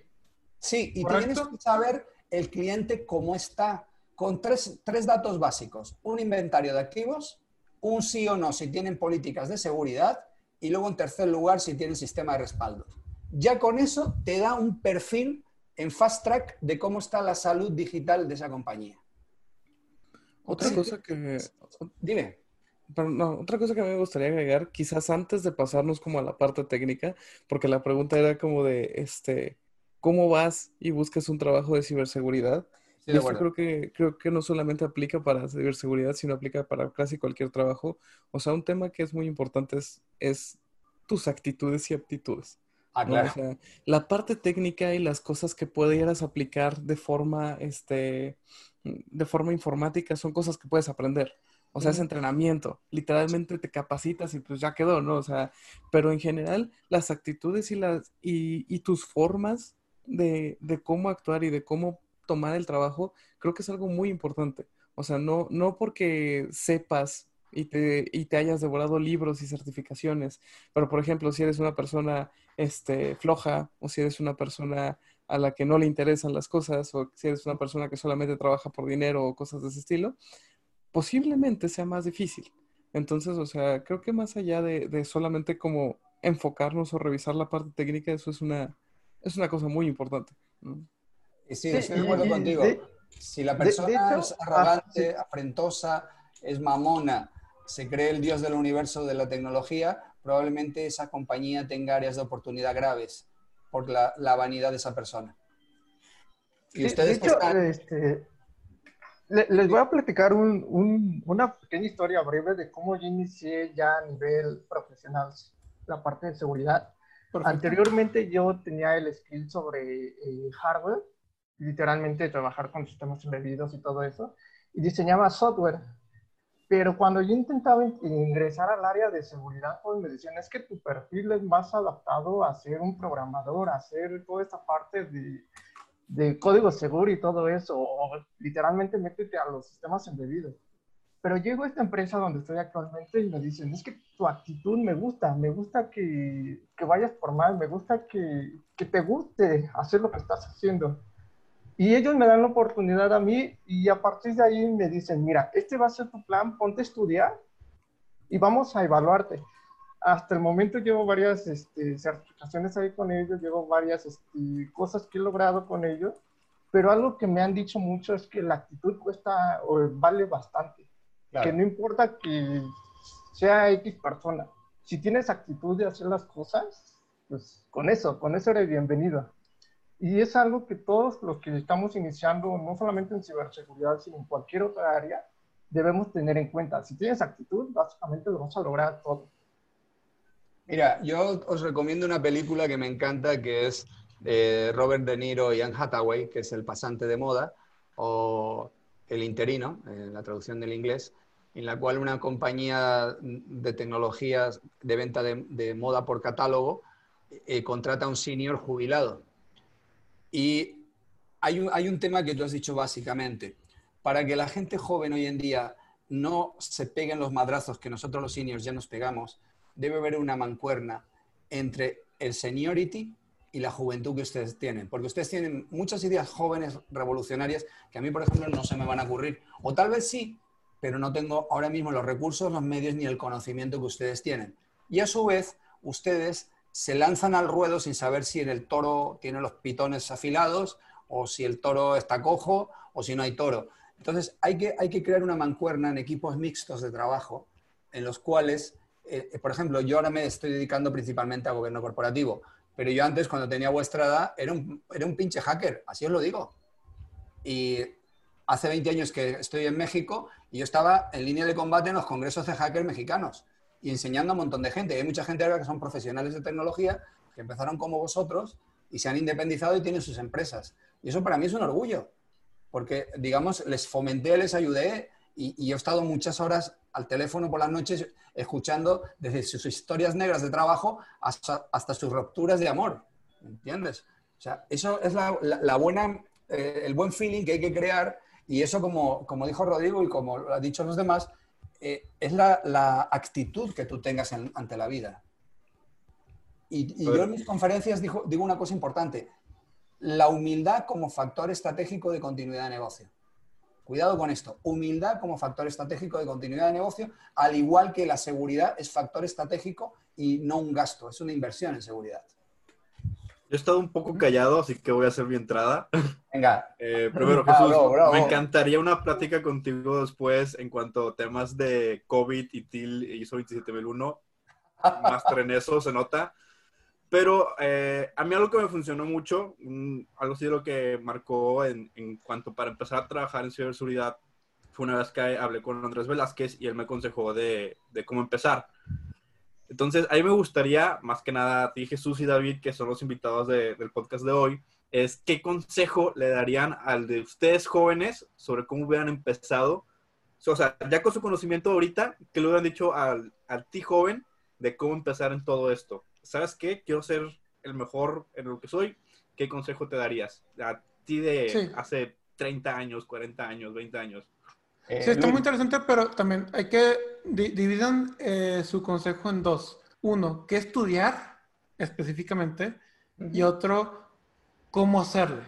Sí, y tienes que saber el cliente cómo está, con tres, datos básicos. Un inventario de activos, un sí o no si tienen políticas de seguridad y luego en tercer lugar si tienen sistema de respaldo. Ya con eso te da un perfil en fast track de cómo está la salud digital de esa compañía. Otra cosa que... Dime. otra cosa que me gustaría agregar, quizás antes de pasarnos como a la parte técnica, porque la pregunta era como de, este, cómo vas y buscas un trabajo de ciberseguridad. y esto creo que, creo que no solamente aplica para ciberseguridad, sino aplica para casi cualquier trabajo. O sea, un tema que es muy importante es, tus actitudes y aptitudes. Ah, ¿no? claro. O sea, la parte técnica y las cosas que pudieras aplicar de forma, este, de forma informática son cosas que puedes aprender. O sea, es entrenamiento. Literalmente te capacitas y pues ya quedó, ¿no? O sea, pero en general las actitudes y las y, y tus formas de, de cómo actuar y de cómo tomar el trabajo, creo que es algo muy importante. O sea, no, no porque sepas y te, y te hayas devorado libros y certificaciones, pero por ejemplo, si eres una persona este, floja o si eres una persona a la que no le interesan las cosas o si eres una persona que solamente trabaja por dinero o cosas de ese estilo, posiblemente sea más difícil. Entonces, o sea, creo que más allá de, de solamente como enfocarnos o revisar la parte técnica, eso es una, es una cosa muy importante. ¿no? Y sí, Sí, estoy de acuerdo y contigo. de- si la de- de persona hecho, es ah, arrogante, sí. afrentosa, es mamona, se cree el dios del universo de la tecnología, probablemente esa compañía tenga áreas de oportunidad graves por la, la vanidad de esa persona. Y Sí, ustedes de hecho, que están- este, le- les voy a platicar un- un- una pequeña historia breve de cómo yo inicié ya a nivel profesional la parte de seguridad. Perfecto. Anteriormente yo tenía el skill sobre eh, hardware, literalmente trabajar con sistemas embebidos y todo eso, y diseñaba software. Pero cuando yo intentaba in- ingresar al área de seguridad, pues me decían, es que tu perfil es más adaptado a ser un programador, a hacer toda esta parte de, de código seguro y todo eso, o literalmente métete a los sistemas embebidos. Pero llego a esta empresa donde estoy actualmente y me dicen, es que tu actitud me gusta, me gusta que, que vayas por mal, me gusta que, que te guste hacer lo que estás haciendo. Y ellos me dan la oportunidad a mí y a partir de ahí me dicen, mira, este va a ser tu plan, ponte a estudiar y vamos a evaluarte. Hasta el momento llevo varias este, certificaciones ahí con ellos, llevo varias este, cosas que he logrado con ellos, pero algo que me han dicho mucho es que la actitud cuesta o vale bastante Claro. que no importa que sea X persona, si tienes actitud de hacer las cosas, pues con eso, con eso eres bienvenido. Y es algo que todos los que estamos iniciando, no solamente en ciberseguridad, sino en cualquier otra área, debemos tener en cuenta. Si tienes actitud, básicamente lo vas a lograr todo. Mira, yo os recomiendo una película que me encanta, que es de Robert De Niro y Anne Hathaway, que es El pasante de moda, o El interino, en la traducción del inglés, en la cual una compañía de tecnologías de venta de, moda por catálogo eh, contrata a un senior jubilado. Y hay un, hay un tema que tú has dicho básicamente. Para que la gente joven hoy en día no se peguen los madrazos que nosotros los seniors ya nos pegamos, debe haber una mancuerna entre el seniority y la juventud que ustedes tienen. Porque ustedes tienen muchas ideas jóvenes, revolucionarias, que a mí, por ejemplo, no se me van a ocurrir. O tal vez sí, pero no tengo ahora mismo los recursos, los medios ni el conocimiento que ustedes tienen. Y a su vez, ustedes se lanzan al ruedo sin saber si el toro tiene los pitones afilados o si el toro está cojo o si no hay toro. Entonces, hay que, hay que crear una mancuerna en equipos mixtos de trabajo en los cuales, eh, por ejemplo, yo ahora me estoy dedicando principalmente a gobierno corporativo, pero yo antes, cuando tenía vuestra edad, era un, era un pinche hacker, así os lo digo. Y hace 20 años que estoy en México y yo estaba en línea de combate en los congresos de hackers mexicanos y enseñando a un montón de gente. Hay mucha gente ahora que son profesionales de tecnología que empezaron como vosotros y se han independizado y tienen sus empresas. Y eso para mí es un orgullo, porque, digamos, les fomenté, les ayudé y, he estado muchas horas al teléfono por las noches escuchando desde sus historias negras de trabajo hasta, hasta sus rupturas de amor. ¿Me entiendes? O sea, eso es la buena, eh, el buen feeling que hay que crear y eso, como, como dijo Rodrigo y como lo han dicho los demás, eh, es la, la, actitud que tú tengas en, ante la vida. Y, y yo en mis conferencias digo, digo una cosa importante, la humildad como factor estratégico de continuidad de negocio. Cuidado con esto, humildad como factor estratégico de continuidad de negocio, al igual que la seguridad es factor estratégico y no un gasto, es una inversión en seguridad. Yo he estado un poco callado, así que voy a hacer mi entrada. Venga. Eh, primero, Jesús, bravo, bravo. me encantaría una plática contigo después en cuanto a temas de COVID y TIL y ISO 27001. Máster en eso, se nota. Pero eh, a mí algo que me funcionó mucho, un, algo así de lo que marcó en, en, cuanto para empezar a trabajar en ciberseguridad, fue una vez que hablé con Andrés Velázquez y él me aconsejó de, de cómo empezar. Entonces, a mí me gustaría, más que nada, a ti, Jesús y David, que son los invitados del podcast de hoy, es qué consejo le darían al de ustedes jóvenes sobre cómo hubieran empezado. O sea, ya con su conocimiento ahorita, ¿qué le hubieran dicho al, a ti joven de cómo empezar en todo esto? ¿Sabes qué? Quiero ser el mejor en lo que soy. ¿Qué consejo te darías? A ti de hace 30 años, 40 años, 20 años. Sí, está muy interesante, pero también hay que dividir eh, su consejo en dos. Uno, qué estudiar específicamente, y otro, cómo hacerle.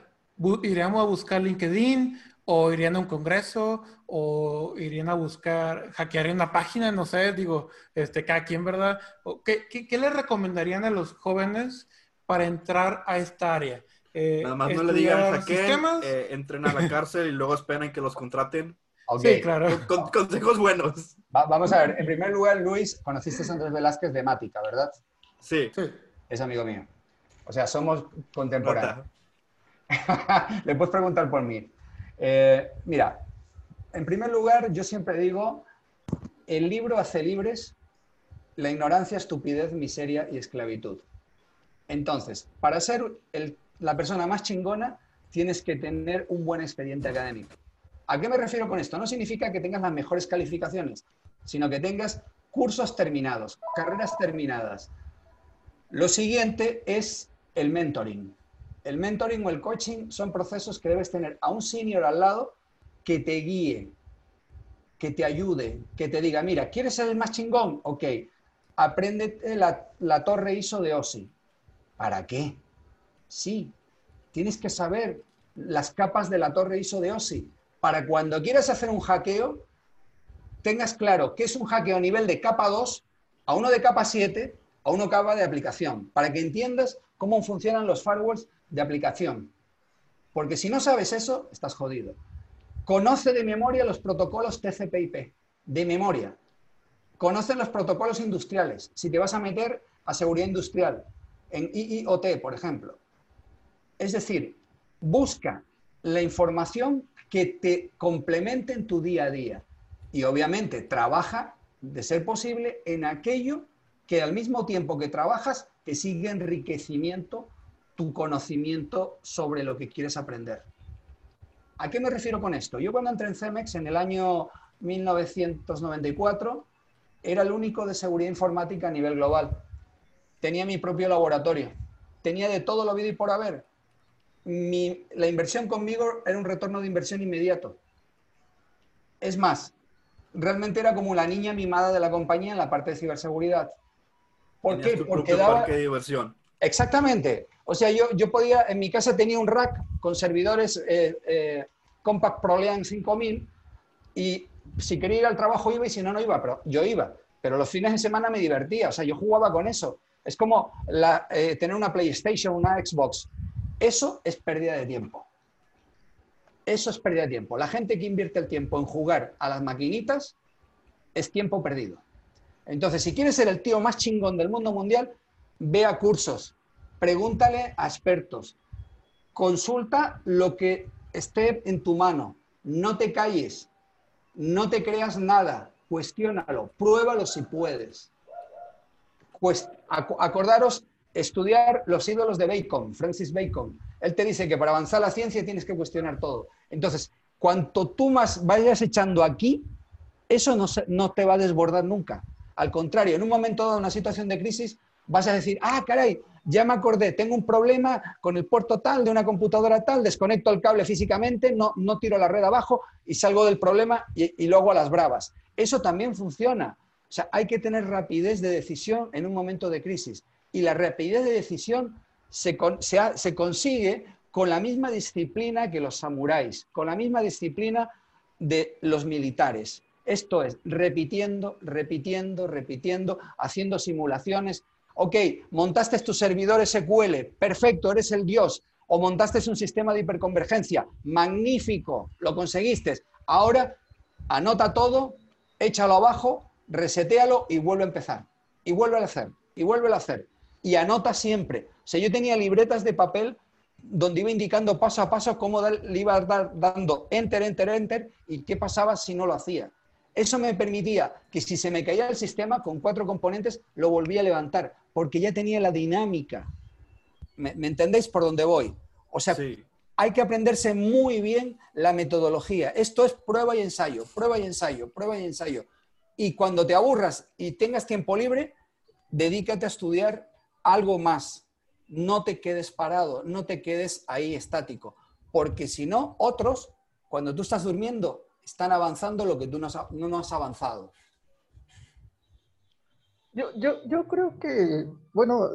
¿Iríamos a buscar LinkedIn o irían a un congreso o irían a buscar, hackear una página? No sé, digo, este, cada quien, ¿verdad? ¿Qué, qué, qué le recomendarían a los jóvenes para entrar a esta área? Eh, Nada más no le digan hackeen, eh, entren a la cárcel y luego esperen que los contraten. Sí, claro. Con, consejos buenos. vamos a ver, en primer lugar, Luis, conociste a Andrés Velázquez de Mática, ¿verdad? Sí. Es amigo mío. O sea, somos contemporáneos. Le puedes preguntar por mí. Eh, mira, en primer lugar, yo siempre digo, el libro hace libres la ignorancia, estupidez, miseria y esclavitud. Entonces, para ser la persona más chingona, tienes que tener un buen expediente académico. ¿A qué me refiero con esto? No significa que tengas las mejores calificaciones, sino que tengas cursos terminados, carreras terminadas. Lo siguiente es el mentoring. El mentoring o el coaching son procesos que debes tener a un senior al lado que te guíe, que te ayude, que te diga, mira, ¿quieres ser el más chingón? Ok, apréndete la, la torre ISO de OSI. ¿Para qué? Sí, tienes que saber las capas de la torre ISO de OSI para cuando quieras hacer un hackeo, tengas claro qué es un hackeo a nivel de capa 2, a uno de capa 7, a uno capa de aplicación, para que entiendas cómo funcionan los firewalls de aplicación. Porque si no sabes eso, estás jodido. Conoce de memoria los protocolos TCP/IP, de memoria. Conoce los protocolos industriales, si te vas a meter a seguridad industrial, en IIoT, por ejemplo. Es decir, busca la información que te complementen tu día a día. Y obviamente trabaja, de ser posible, en aquello que al mismo tiempo que trabajas, te sigue enriquecimiento tu conocimiento sobre lo que quieres aprender. ¿A qué me refiero con esto? Yo cuando entré en CEMEX en el año 1994, era el único de seguridad informática a nivel global. Tenía mi propio laboratorio. Tenía de todo lo habido y por haber la inversión conmigo era un retorno de inversión inmediato. Es más, realmente era como la niña mimada de la compañía en la parte de ciberseguridad. ¿Por qué? Porque daba... Parque de diversión. Exactamente. O sea, yo, yo podía, en mi casa tenía un rack con servidores eh, eh, Compact ProLean 5000 y si quería ir al trabajo iba y si no, no iba, pero yo iba. Pero los fines de semana me divertía, o sea, yo jugaba con eso. Es como eh, tener una PlayStation, una Xbox. Eso es pérdida de tiempo. Eso es pérdida de tiempo. La gente que invierte el tiempo en jugar a las maquinitas es tiempo perdido. Entonces, si quieres ser el tío más chingón del mundo mundial, ve a cursos, pregúntale a expertos, consulta lo que esté en tu mano, no te calles, no te creas nada, cuestiónalo, pruébalo si puedes. Pues acordaros estudiar los ídolos de Bacon, Francis Bacon. Él te dice que para avanzar la ciencia tienes que cuestionar todo. Entonces, cuanto tú más vayas echando aquí, eso no, no te va a desbordar nunca. Al contrario, en un momento dado, una situación de crisis, vas a decir, ah, caray, ya me acordé, tengo un problema con el puerto tal, de una computadora tal, desconecto el cable físicamente, no, no tiro la red abajo y salgo del problema y, y luego a las bravas. Eso también funciona. O sea, hay que tener rapidez de decisión en un momento de crisis y la rapidez de decisión se, consigue con la misma disciplina que los samuráis, con la misma disciplina de los militares. Esto es, repitiendo, repitiendo, repitiendo, haciendo simulaciones. Ok, montaste tu servidor SQL, perfecto, eres el dios. O montaste un sistema de hiperconvergencia, magnífico, lo conseguiste. Ahora anota todo, échalo abajo, resetealo y vuelve a empezar. Y vuelve a hacer, y vuelve a hacer y anota siempre. O sea, yo tenía libretas de papel donde iba indicando paso a paso cómo le iba dando enter, enter, enter y qué pasaba si no lo hacía. Eso me permitía que si se me caía el sistema con cuatro componentes, lo volvía a levantar, porque ya tenía la dinámica. ¿Me, entendéis por dónde voy? O sea, hay que aprenderse muy bien la metodología. Esto es prueba y ensayo, prueba y ensayo, prueba y ensayo. Y cuando te aburras y tengas tiempo libre, dedícate a estudiar algo más. No te quedes parado, no te quedes ahí estático, porque si no, otros, cuando tú estás durmiendo, están avanzando lo que tú no has, avanzado. Yo, yo creo que, bueno,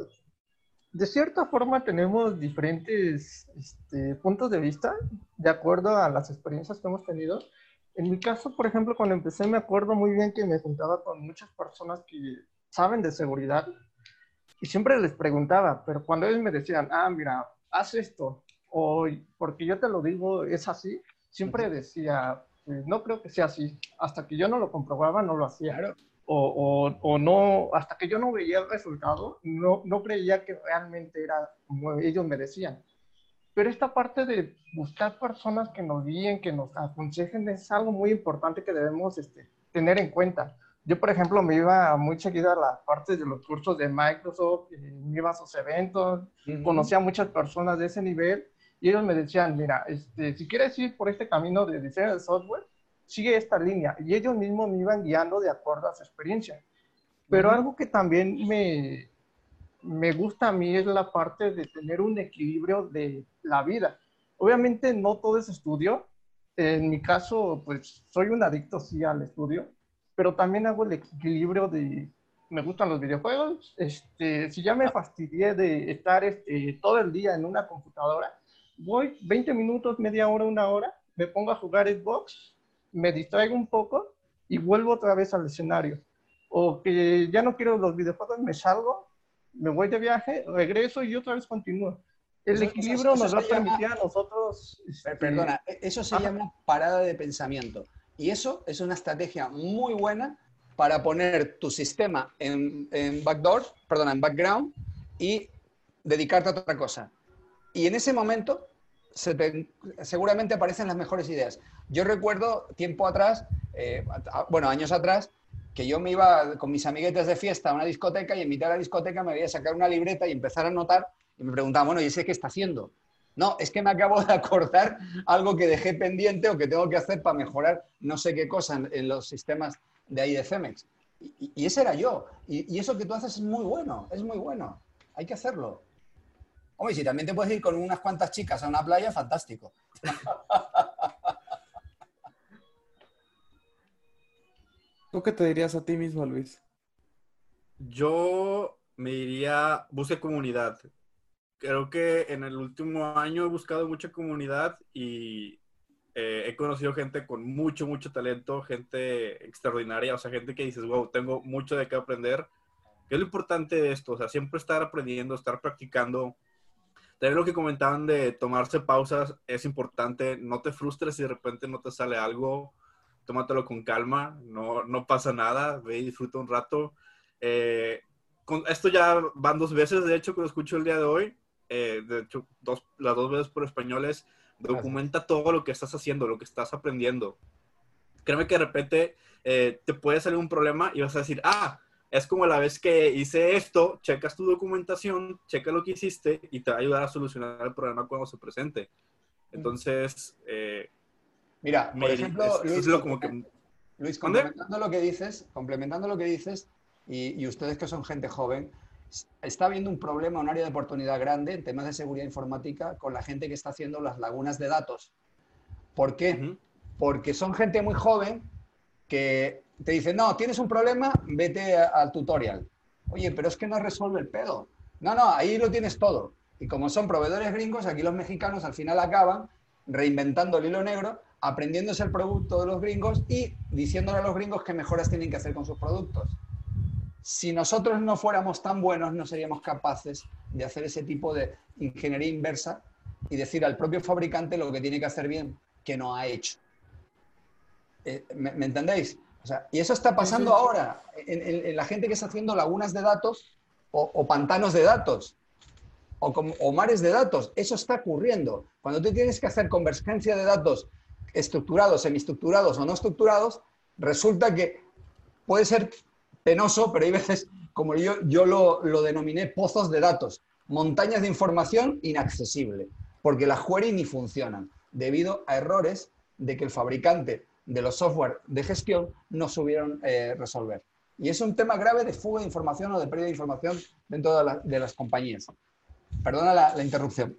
de cierta forma tenemos diferentes este, puntos de vista de acuerdo a las experiencias que hemos tenido. En mi caso, por ejemplo, cuando empecé me acuerdo muy bien que me juntaba con muchas personas que saben de seguridad y siempre les preguntaba, pero cuando ellos me decían, ah, mira, haz esto, o porque yo te lo digo, es así, siempre decía, pues, no creo que sea así. Hasta que yo no lo comprobaba, no lo hacía o, o, no, hasta que yo no veía el resultado, no, no creía que realmente era como ellos me decían. Pero esta parte de buscar personas que nos guíen, que nos aconsejen, es algo muy importante que debemos este, tener en cuenta. Yo, por ejemplo, me iba muy seguido a la parte de los cursos de Microsoft, me iba a sus eventos, conocía a muchas personas de ese nivel y ellos me decían, mira, este, si quieres ir por este camino de diseño de software, sigue esta línea. Y ellos mismos me iban guiando de acuerdo a su experiencia. Pero algo que también me, me gusta a mí es la parte de tener un equilibrio de la vida. Obviamente no todo es estudio. En mi caso, pues soy un adicto sí al estudio, pero también hago el equilibrio de, me gustan los videojuegos. Este, si ya me fastidié de estar este, todo el día en una computadora, voy 20 minutos, media hora, una hora, me pongo a jugar Xbox me distraigo un poco y vuelvo otra vez al escenario. O que ya no quiero los videojuegos, me salgo, me voy de viaje, regreso y otra vez continúo. El equilibrio nos va a permitir a nosotros... Este, perdona, e-, eso se llama parada de pensamiento. Y eso es una estrategia muy buena para poner tu sistema en, en backdoor, perdona, en background y dedicarte a otra cosa. Y en ese momento seguramente aparecen las mejores ideas. Yo recuerdo tiempo atrás, eh, bueno, años atrás, que yo me iba con mis amiguetes de fiesta a una discoteca y en mitad de la discoteca me voy a sacar una libreta y empezar a anotar y me preguntaban, bueno, ¿y ese qué está haciendo? No, es que me acabo de acordar algo que dejé pendiente o que tengo que hacer para mejorar no sé qué cosa en, los sistemas de ahí de Cemex. Y, ese era yo. Y, y, eso que tú haces es muy bueno, es muy bueno. Hay que hacerlo. Hombre, si también te puedes ir con unas cuantas chicas a una playa, fantástico. ¿Tú qué te dirías a ti mismo, Luis? Yo me diría, busque comunidad. Creo que en el último año he buscado mucha comunidad y eh, he conocido gente con mucho, mucho talento, gente extraordinaria, o sea, gente que dices, wow, tengo mucho de qué aprender. ¿Qué es lo importante de esto? O sea, siempre estar aprendiendo, estar practicando, también lo que comentaban de tomarse pausas es importante. No te frustres si de repente no te sale algo. Tómatelo con calma. No, no pasa nada. Ve y disfruta un rato. Eh, con, esto ya van dos veces, de hecho, que lo escucho el día de hoy. Eh, de hecho, dos, las dos veces por españoles. Documenta todo lo que estás haciendo, lo que estás aprendiendo. Créeme que de repente eh, te puede salir un problema y vas a decir, ah, es como la vez que hice esto, checas tu documentación, checa lo que hiciste y te va a ayudar a solucionar el problema cuando se presente. Entonces, eh, mira, por ejemplo, Luis, lo como que, Luis, complementando lo que dices, complementando lo que dices, y, ustedes que son gente joven, está habiendo un problema, un área de oportunidad grande en temas de seguridad informática con la gente que está haciendo las lagunas de datos. ¿Por qué? Porque son gente muy joven que te dicen, no, tienes un problema, vete al tutorial. Oye, pero es que no resuelve el pedo. No, no, ahí lo tienes todo. Y como son proveedores gringos, aquí los mexicanos al final acaban reinventando el hilo negro, aprendiéndose el producto de los gringos y diciéndole a los gringos qué mejoras tienen que hacer con sus productos. Si nosotros no fuéramos tan buenos, no seríamos capaces de hacer ese tipo de ingeniería inversa y decir al propio fabricante lo que tiene que hacer bien, que no ha hecho. Eh, ¿me, entendéis? y eso está pasando ahora en, la gente que está haciendo lagunas de datos o, pantanos de datos o, mares de datos. Eso está ocurriendo. Cuando tú tienes que hacer convergencia de datos estructurados, semiestructurados o no estructurados, resulta que puede ser penoso, pero hay veces, como yo, yo lo, lo denominé, pozos de datos, montañas de información inaccesible, porque las queries ni funcionan, debido a errores de que el fabricante de los software de gestión no supieron eh, resolver. Y es un tema grave de fuga de información o de pérdida de información dentro de, las compañías. Perdona la, interrupción.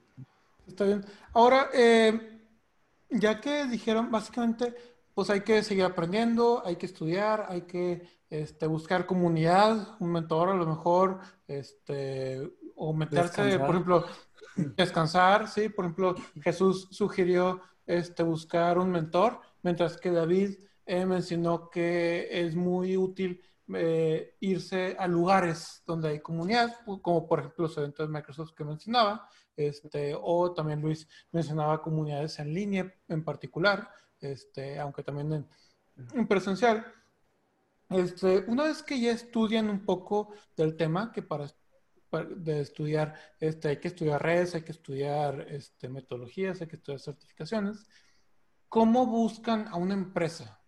Está bien. Ahora, eh, ya que dijeron, básicamente, pues hay que seguir aprendiendo, hay que estudiar, hay que este, buscar comunidad, un mentor a lo mejor, este, o meterse, por ejemplo, descansar, sí, por ejemplo, Jesús sugirió este, buscar un mentor, mientras que David eh, mencionó que es muy útil eh, irse a lugares donde hay comunidad, como por ejemplo los eventos de Microsoft que mencionaba, este, o también Luis mencionaba comunidades en línea en particular, este, aunque también en, presencial. Este, una vez que ya estudian un poco del tema, que para, de estudiar, este, hay que estudiar redes, hay que estudiar este, metodologías, hay que estudiar certificaciones, ¿cómo buscan a una empresa?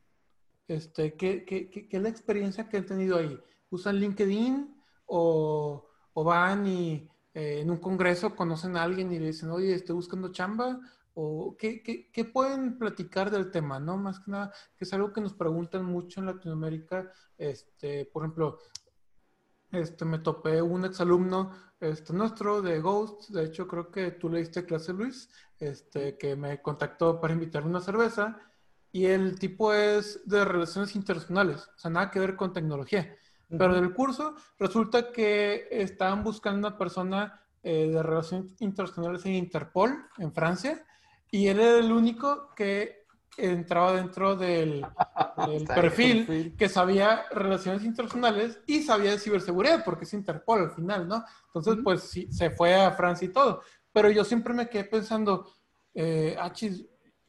Este, ¿qué, qué, qué, es la experiencia que han tenido ahí? ¿Usan LinkedIn o, o van y eh, en un congreso conocen a alguien y le dicen, oye, estoy buscando chamba? ¿O qué, qué, pueden platicar del tema? ¿no? Más que nada, que es algo que nos preguntan mucho en Latinoamérica. Este, por ejemplo, este, me topé un exalumno este, nuestro de Ghost, de hecho creo que tú le diste clase, Luis, este, que me contactó para invitarme una cerveza y el tipo es de relaciones internacionales, o sea, nada que ver con tecnología. Pero del curso resulta que estaban buscando una persona eh, de relaciones internacionales en Interpol, en Francia, y él era el único que entraba dentro del, perfil, que sabía relaciones internacionales y sabía de ciberseguridad, porque es Interpol al final, ¿no? Entonces, pues sí, se fue a Francia y todo. Pero yo siempre me quedé pensando, eh, achis,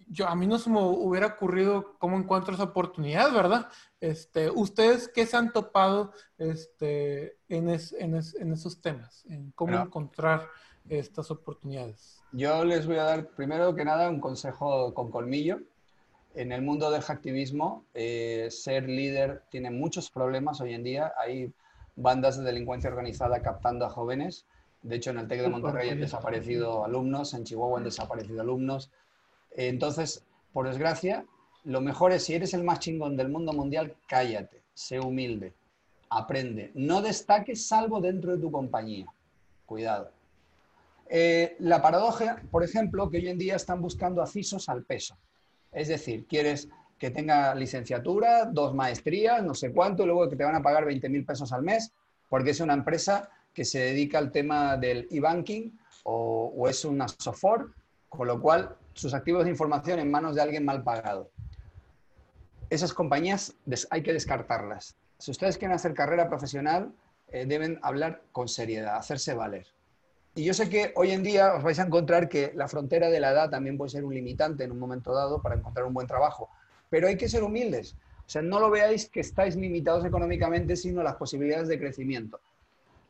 yo, a mí no se me hubiera ocurrido cómo encuentro esa oportunidad, ¿verdad? Este, ¿Ustedes qué se han topado este, en, en, esos temas? En cómo encontrar estas oportunidades. Yo les voy a dar, primero que nada, un consejo con colmillo. En el mundo del hacktivismo, eh, ser líder tiene muchos problemas hoy en día. Hay bandas de delincuencia organizada captando a jóvenes. De hecho, en el TEC de Monterrey han desaparecido alumnos, en Chihuahua han desaparecido alumnos. Entonces, por desgracia, lo mejor es, si eres el más chingón del mundo mundial, cállate, sé humilde, aprende. No destaques salvo dentro de tu compañía. Cuidado. Eh, la paradoja, por ejemplo, que hoy en día están buscando a CISOs al peso. Es decir, quieres que tenga licenciatura, dos maestrías, no sé cuánto, y luego que te van a pagar 20 mil pesos al mes, porque es una empresa que se dedica al tema del e-banking o, es una SOFOR, con lo cual sus activos de información en manos de alguien mal pagado. Esas compañías hay que descartarlas. Si ustedes quieren hacer carrera profesional, eh, deben hablar con seriedad, hacerse valer. Y yo sé que hoy en día os vais a encontrar que la frontera de la edad también puede ser un limitante en un momento dado para encontrar un buen trabajo, pero hay que ser humildes. O sea, no lo veáis que estáis limitados económicamente, sino las posibilidades de crecimiento.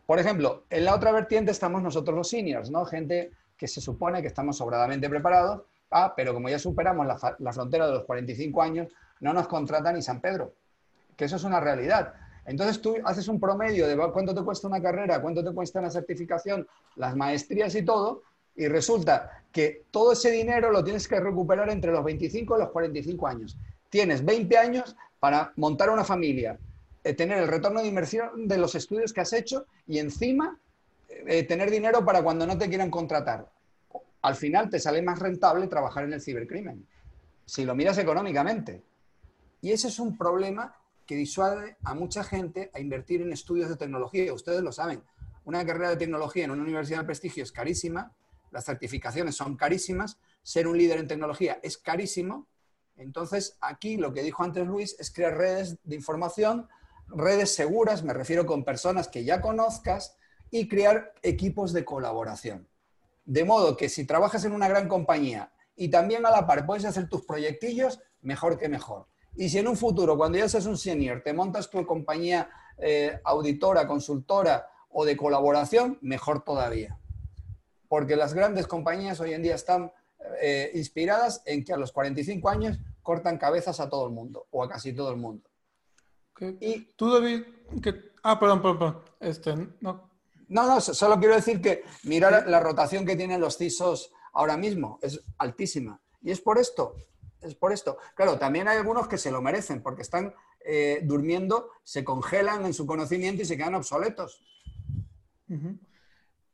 Por ejemplo, en la otra vertiente estamos nosotros los seniors, ¿no? Gente que se supone que estamos sobradamente preparados, Ah, pero como ya superamos la, frontera de los 45 años, no nos contrata ni San Pedro. Que eso es una realidad. Entonces tú haces un promedio de cuánto te cuesta una carrera, cuánto te cuesta una certificación, las maestrías y todo, y resulta que todo ese dinero lo tienes que recuperar entre los 25 y los 45 años. Tienes 20 años para montar una familia, eh, tener el retorno de inversión de los estudios que has hecho y encima eh, tener dinero para cuando no te quieran contratar al final te sale más rentable trabajar en el cibercrimen, si lo miras económicamente. Y ese es un problema que disuade a mucha gente a invertir en estudios de tecnología. Ustedes lo saben, una carrera de tecnología en una universidad de prestigio es carísima, las certificaciones son carísimas, ser un líder en tecnología es carísimo. Entonces, aquí lo que dijo antes Luis es crear redes de información, redes seguras, me refiero con personas que ya conozcas, y crear equipos de colaboración. De modo que si trabajas en una gran compañía y también a la par puedes hacer tus proyectillos, mejor que mejor. Y si en un futuro, cuando ya seas un senior, te montas tu compañía eh, auditora, consultora o de colaboración, mejor todavía. Porque las grandes compañías hoy en día están eh, inspiradas en que a los 45 años cortan cabezas a todo el mundo o a casi todo el mundo. Y tú, David, que... Ah, perdón, perdón, perdón. Este, no. No, no, solo quiero decir que mirar la rotación que tienen los CISOs ahora mismo es altísima. Y es por esto, es por esto. Claro, también hay algunos que se lo merecen porque están eh, durmiendo, se congelan en su conocimiento y se quedan obsoletos.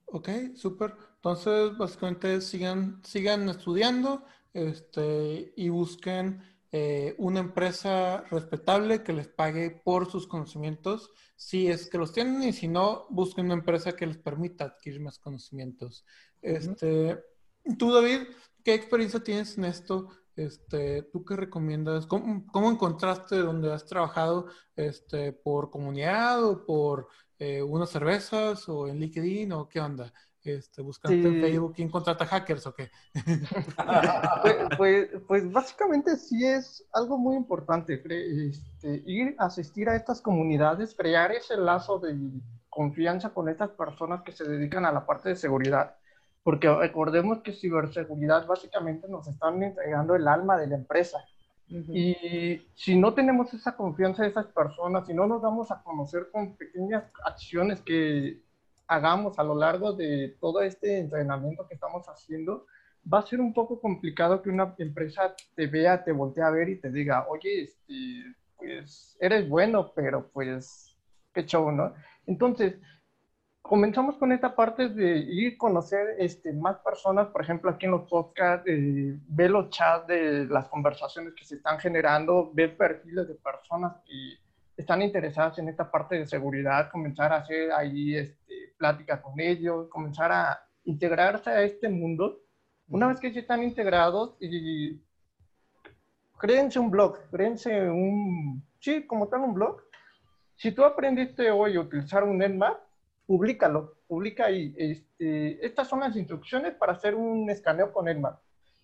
Ok, súper. Entonces, básicamente sigan, sigan estudiando este, y busquen eh, una empresa respetable que les pague por sus conocimientos, si es que los tienen, y si no, busquen una empresa que les permita adquirir más conocimientos. Este, tú, David, ¿qué experiencia tienes en esto? Este, ¿Tú qué recomiendas? ¿Cómo, encontraste donde has trabajado este, por comunidad o por eh, unas cervezas o en LinkedIn o qué onda? Este, buscando en Facebook quién contrata hackers o qué. Pues, pues, pues, básicamente sí es algo muy importante, este, ir a asistir a estas comunidades, crear ese lazo de confianza con estas personas que se dedican a la parte de seguridad porque recordemos que ciberseguridad básicamente nos están entregando el alma de la empresa. Y si no tenemos esa confianza de esas personas, si no nos damos a conocer con pequeñas acciones que hagamos a lo largo de todo este entrenamiento que estamos haciendo, va a ser un poco complicado que una empresa te vea, te voltee a ver y te diga, oye, este, pues eres bueno, pero pues qué show, ¿no? Entonces, comenzamos con esta parte de ir a conocer este, más personas, por ejemplo, aquí en los podcasts, eh, ver los chats de las conversaciones que se están generando, ver perfiles de personas que están interesadas en esta parte de seguridad, comenzar a hacer ahí este, pláticas con ellos, comenzar a integrarse a este mundo. Una vez que ya están integrados, y créense un blog, créense un, sí, como tal un blog. Si tú aprendiste hoy a utilizar un Nmap, públicalo, publica ahí. Este, estas son las instrucciones para hacer un escaneo con Nmap.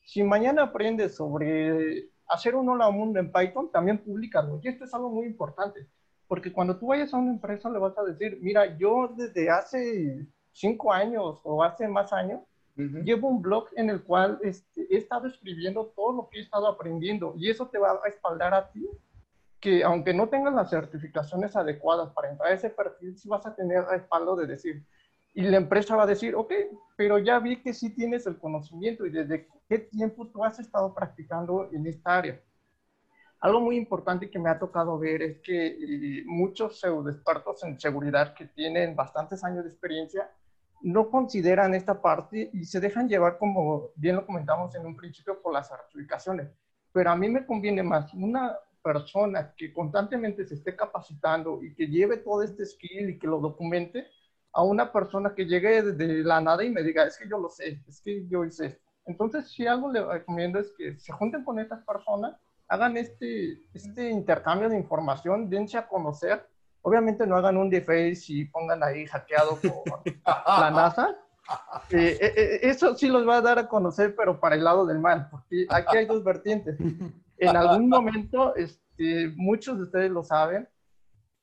Si mañana aprendes sobre hacer un hola mundo en Python, también públicalo. Y esto es algo muy importante, porque cuando tú vayas a una empresa le vas a decir, mira, yo desde hace cinco años o hace más años, llevo un blog en el cual este, he estado escribiendo todo lo que he estado aprendiendo y eso te va a espaldar a ti que aunque no tengas las certificaciones adecuadas para entrar a ese perfil, sí vas a tener respaldo de decir, y la empresa va a decir, ok, pero ya vi que sí tienes el conocimiento y desde qué tiempo tú has estado practicando en esta área. Algo muy importante que me ha tocado ver es que eh, muchos expertos en seguridad que tienen bastantes años de experiencia no consideran esta parte y se dejan llevar, como bien lo comentamos en un principio, por las certificaciones. Pero a mí me conviene más una persona que constantemente se esté capacitando y que lleve todo este skill y que lo documente a una persona que llegue de la nada y me diga, es que yo lo sé, es que yo hice esto. Entonces, si algo le recomiendo es que se junten con estas personas, hagan este, este intercambio de información, dense a conocer. Obviamente no hagan un deface y pongan ahí hackeado por la NASA. Eh, eh, eh, eso sí los va a dar a conocer, pero para el lado del mal, porque aquí hay dos vertientes en algún momento, este, muchos de ustedes lo saben,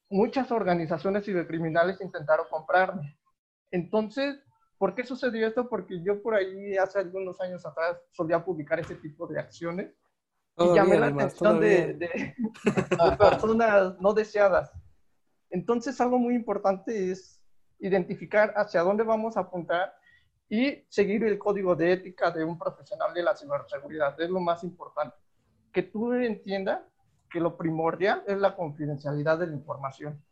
muchas organizaciones cibercriminales intentaron comprarme. Entonces, ¿por qué sucedió esto? Porque yo por ahí hace algunos años atrás solía publicar ese tipo de acciones y llamé la atención de, de, personas no deseadas. Entonces, algo muy importante es identificar hacia dónde vamos a apuntar y seguir el código de ética de un profesional de la ciberseguridad. Es lo más importante que tú entiendas que lo primordial es la confidencialidad de la información.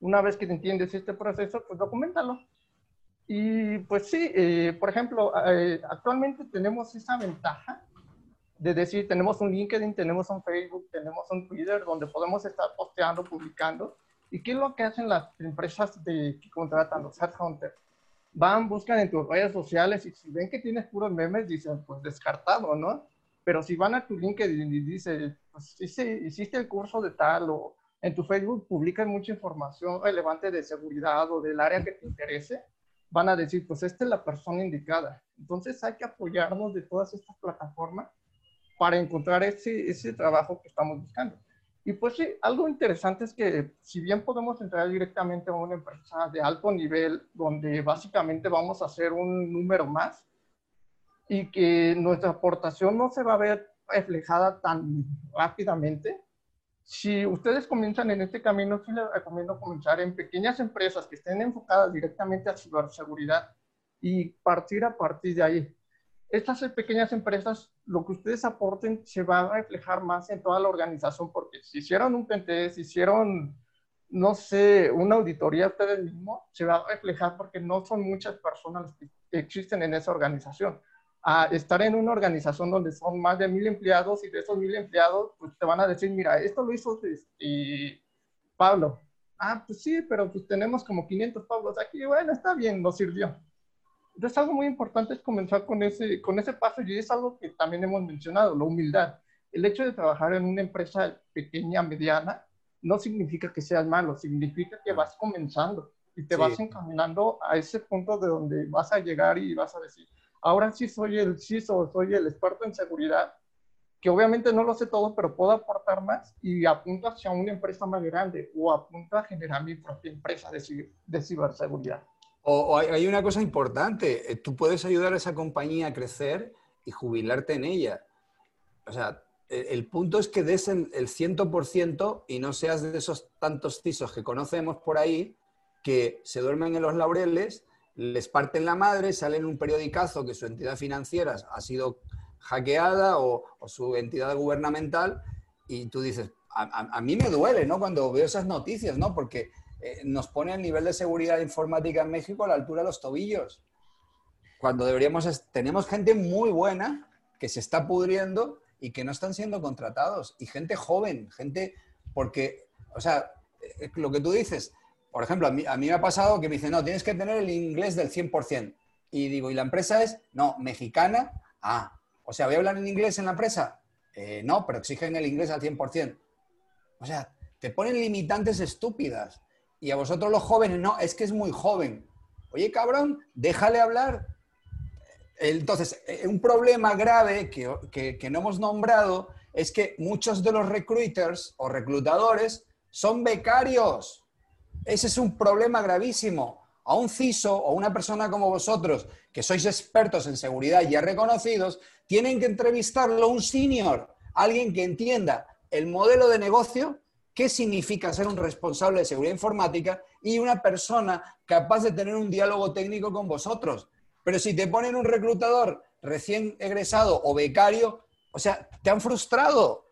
Una vez que entiendes este proceso, pues documentalo. Y pues sí, eh, por ejemplo, eh, actualmente tenemos esa ventaja de decir, tenemos un LinkedIn, tenemos un Facebook, tenemos un Twitter donde podemos estar posteando, publicando. ¿Y qué es lo que hacen las empresas de, que contratan los headhunters? Van, buscan en tus redes sociales y si ven que tienes puros memes, dicen, pues descartado, ¿no? Pero si van a tu LinkedIn y dice, pues hiciste el curso de tal o en tu Facebook publican mucha información relevante de seguridad o del área que te interese, van a decir, pues esta es la persona indicada. Entonces hay que apoyarnos de todas estas plataformas para encontrar ese, ese trabajo que estamos buscando. Y pues sí, algo interesante es que si bien podemos entrar directamente a una empresa de alto nivel, donde básicamente vamos a hacer un número más, y que nuestra aportación no se va a ver reflejada tan rápidamente. Si ustedes comienzan en este camino, sí les recomiendo comenzar en pequeñas empresas que estén enfocadas directamente a ciberseguridad y partir a partir de ahí. Estas pequeñas empresas, lo que ustedes aporten se va a reflejar más en toda la organización, porque si hicieron un PNT, si hicieron, no sé, una auditoría ustedes mismos, se va a reflejar porque no son muchas personas que existen en esa organización a estar en una organización donde son más de mil empleados y de esos mil empleados, pues te van a decir, mira, esto lo hizo este, Pablo. Ah, pues sí, pero pues tenemos como 500 Pablos aquí. Bueno, está bien, nos sirvió. Entonces, algo muy importante es comenzar con ese, con ese paso y es algo que también hemos mencionado, la humildad. El hecho de trabajar en una empresa pequeña, mediana, no significa que seas malo, significa que vas comenzando y te vas encaminando a ese punto de donde vas a llegar y vas a decir, ahora sí soy el CISO, soy el experto en seguridad, que obviamente no lo sé todo, pero puedo aportar más y apunto hacia una empresa más grande o apunto a generar mi propia empresa de, de ciberseguridad. O, hay una cosa importante, eh, tú puedes ayudar a esa compañía a crecer y jubilarte en ella. O sea, e, el, punto es que des el, el 100% y no seas de esos tantos CISOs que conocemos por ahí que se duermen en los laureles les parten la madre, sale en un periodicazo que su entidad financiera ha sido hackeada o, su entidad gubernamental y tú dices, a, mí me duele, ¿no? Cuando veo esas noticias, ¿no? Porque eh, nos pone el nivel de seguridad informática en México a la altura de los tobillos. Cuando deberíamos, tenemos gente muy buena que se está pudriendo y que no están siendo contratados. Y gente joven, gente, porque, o sea, eh, lo que tú dices, por ejemplo, a mí, me ha pasado que me dicen, no, tienes que tener el inglés del 100%. Y digo, ¿y la empresa es? No, mexicana. Ah, o sea, ¿voy a hablar en inglés en la empresa? Eh, no, pero exigen el inglés al 100%. O sea, te ponen limitantes estúpidas. Y a vosotros los jóvenes, no, es que es muy joven. Oye, cabrón, déjale hablar. Entonces, eh, un problema grave que, que no hemos nombrado es que muchos de los recruiters o reclutadores son becarios. Ese es un problema gravísimo. A un CISO o una persona como vosotros, que sois expertos en seguridad y ya reconocidos, tienen que entrevistarlo un senior, alguien que entienda el modelo de negocio, qué significa ser un responsable de seguridad informática y una persona capaz de tener un diálogo técnico con vosotros. Pero si te ponen un reclutador recién egresado o becario, o sea, te han frustrado.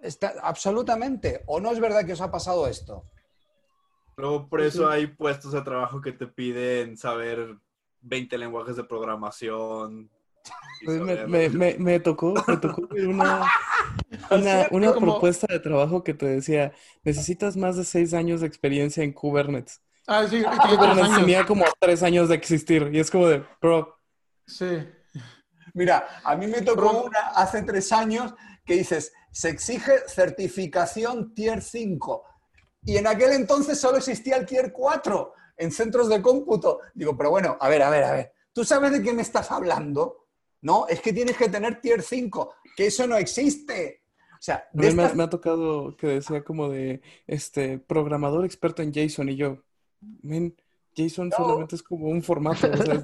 Está, absolutamente. ¿O no es verdad que os ha pasado esto? Luego por eso hay puestos de trabajo que te piden saber 20 lenguajes de programación. Pues me, me, me, tocó, me tocó una, una, propuesta de trabajo que te decía, necesitas más de 6 años de experiencia en Kubernetes. Ah, sí, Kubernetes tenía como 3 años de existir y es como de, bro. Sí. Mira, a mí me tocó una hace 3 años que dices, se exige certificación Tier 5 y en aquel entonces solo existía el Tier 4 en centros de cómputo. Digo, pero bueno, a ver, a ver, a ver. ¿Tú sabes de qué me estás hablando? No, es que tienes que tener Tier 5, que eso no existe. O sea, me, ha tocado que decía como de este programador experto en JSON y yo, men, JSON solamente es como un formato. O sea,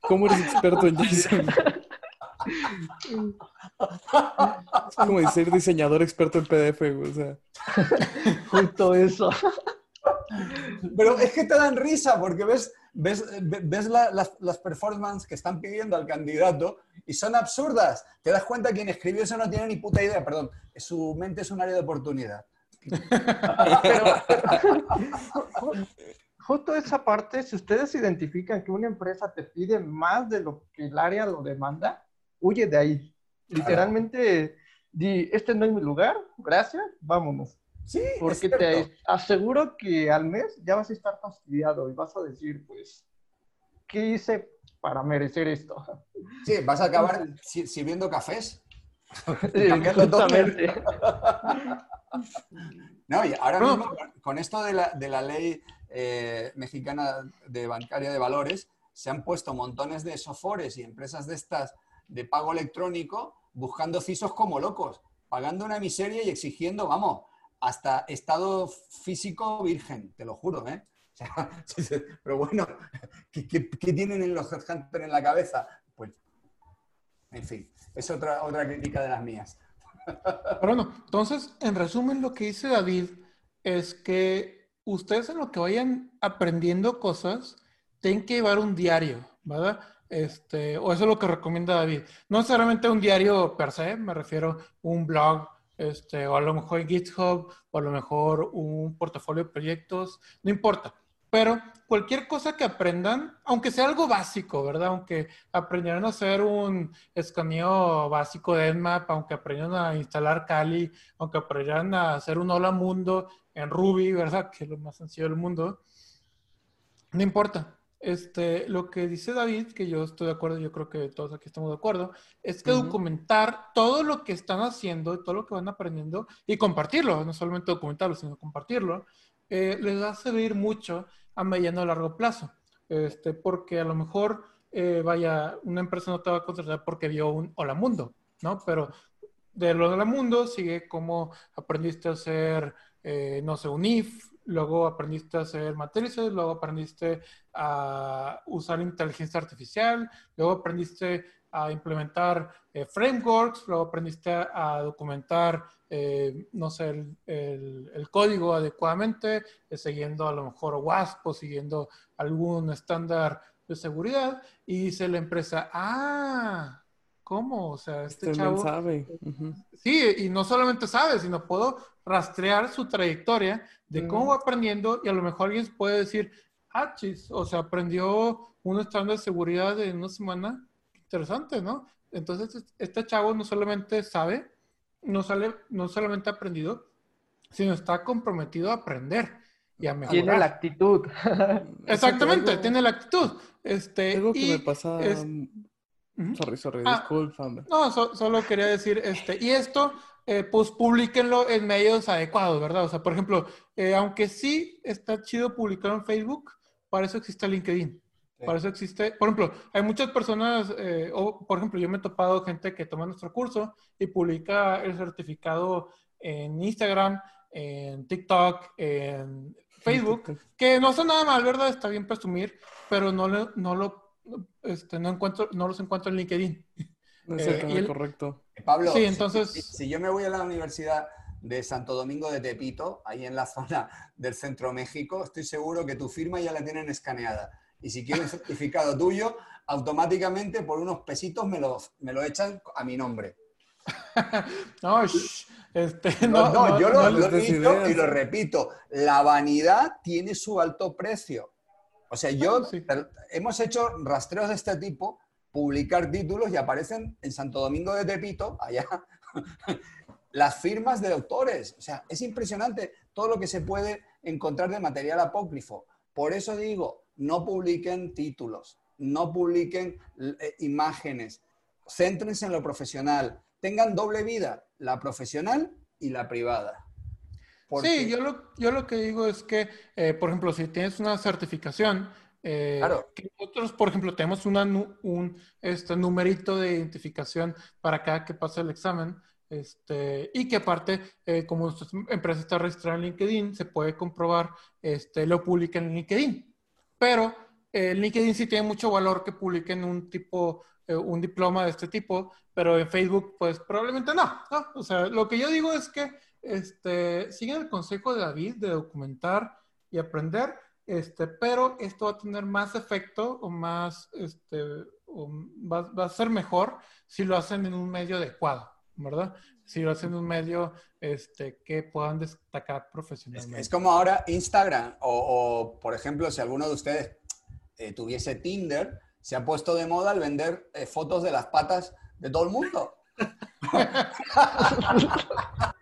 ¿Cómo eres experto en JSON? Es como decir diseñador experto en PDF, o sea. Justo eso. Pero es que te dan risa porque ves, ves, ves las, las performances que están pidiendo al candidato y son absurdas. Te das cuenta que quien escribió eso no tiene ni puta idea, perdón, su mente es un área de oportunidad. justo esa parte, si ustedes identifican que una empresa te pide más de lo que el área lo demanda, huye de ahí. Literalmente, di, este no es mi lugar, gracias, vámonos. Sí, porque te aseguro que al mes ya vas a estar fastidiado y vas a decir, pues, ¿qué hice para merecer esto? Sí, vas a acabar sirviendo cafés. Sí, no, y ahora mismo, con esto de la, de la ley eh, mexicana de bancaria de valores, se han puesto montones de sofores y empresas de estas de pago electrónico buscando CISOs como locos, pagando una miseria y exigiendo, vamos, hasta estado físico virgen, te lo juro, ¿eh? pero bueno, ¿qué, tienen en los headhunters en la cabeza? Pues, en fin, es otra, otra crítica de las mías. Pero bueno, entonces, en resumen, lo que dice David es que ustedes en lo que vayan aprendiendo cosas, tienen que llevar un diario, ¿verdad? Este, o eso es lo que recomienda David. No necesariamente un diario per se, me refiero a un blog, este, o a lo mejor GitHub, o a lo mejor un portafolio de proyectos, no importa. Pero cualquier cosa que aprendan, aunque sea algo básico, ¿verdad? Aunque aprendieran a hacer un escaneo básico de Nmap, aunque aprendieran a instalar Kali, aunque aprendieran a hacer un hola mundo en Ruby, ¿verdad? Que es lo más sencillo del mundo. No importa. Este, lo que dice David, que yo estoy de acuerdo, yo creo que todos aquí estamos de acuerdo, es que documentar todo lo que están haciendo todo lo que van aprendiendo y compartirlo, no solamente documentarlo, sino compartirlo, eh, les va a servir mucho a mediano a largo plazo. Este, porque a lo mejor, eh, vaya, una empresa no te va a contratar porque vio un Hola Mundo, ¿no? Pero de lo Hola Mundo sigue cómo aprendiste a hacer, eh, no sé, un if, luego aprendiste a hacer matrices, luego aprendiste a usar inteligencia artificial, luego aprendiste a implementar eh, frameworks, luego aprendiste a, documentar, eh, no sé, el, código adecuadamente, eh, siguiendo a lo mejor WASP o siguiendo algún estándar de seguridad, y dice la empresa, ah, ¿cómo? O sea, este, este chavo... sabe. Sí, y no solamente sabe, sino puedo rastrear su trayectoria de cómo va aprendiendo y a lo mejor alguien puede decir, ah, chis, o sea, aprendió un estándar de seguridad en una semana, interesante, ¿no? Entonces, este chavo no solamente sabe, no, sale, no solamente ha aprendido, sino está comprometido a aprender y a mejorar. Tiene la actitud. Exactamente, tiene la actitud. Este, algo que me pasa... Sorry, sorry, ah, No, solo quería decir, este, y esto, eh, pues publiquenlo en medios adecuados, ¿verdad? O sea, por ejemplo, eh, aunque sí está chido publicar en Facebook, para eso existe LinkedIn. Para eso existe, por ejemplo, hay muchas personas, eh, o por ejemplo, yo me he topado gente que toma nuestro curso y publica el certificado en Instagram, en TikTok, en Facebook, que no son nada mal, ¿verdad? Está bien presumir, pero no, no lo este, no, encuentro, no los encuentro en LinkedIn. No es eh, correcto. Pablo, sí, entonces... Si, yo me voy a la Universidad de Santo Domingo de Tepito, ahí en la zona del Centro México, estoy seguro que tu firma ya la tienen escaneada. Y si quiero un certificado tuyo, automáticamente por unos pesitos me lo, me lo echan a mi nombre. no, este, no, no, yo lo, lo y lo repito, la vanidad tiene su alto precio. O sea, yo, hemos hecho rastreos de este tipo, publicar títulos y aparecen en Santo Domingo de Tepito, allá, las firmas de autores. O sea, es impresionante todo lo que se puede encontrar de material apócrifo. Por eso digo, no publiquen títulos, no publiquen eh, imágenes, céntrense en lo profesional, tengan doble vida, la profesional y la privada. Sí, yo lo, yo lo que digo es que, eh, por ejemplo, si tienes una certificación, eh, nosotros, por ejemplo, tenemos una, un este, numerito de identificación para cada que pasa el examen, este, y que aparte, eh, como nuestra empresa está registrada en LinkedIn, se puede comprobar, este, lo publica en LinkedIn. Pero LinkedIn sí tiene mucho valor que publiquen un tipo, un diploma de este tipo, pero en Facebook, pues probablemente no, no. O sea, lo que yo digo es que este, siguen el consejo de David de documentar y aprender, este, pero esto va a tener más efecto o más, este, va, a ser mejor si lo hacen en un medio adecuado, ¿verdad? Si lo hacen en un medio este, que puedan destacar profesionalmente. Es, como ahora Instagram o, por ejemplo, si alguno de ustedes eh, tuviese Tinder, se ha puesto de moda el vender eh, fotos de las patas de todo el mundo.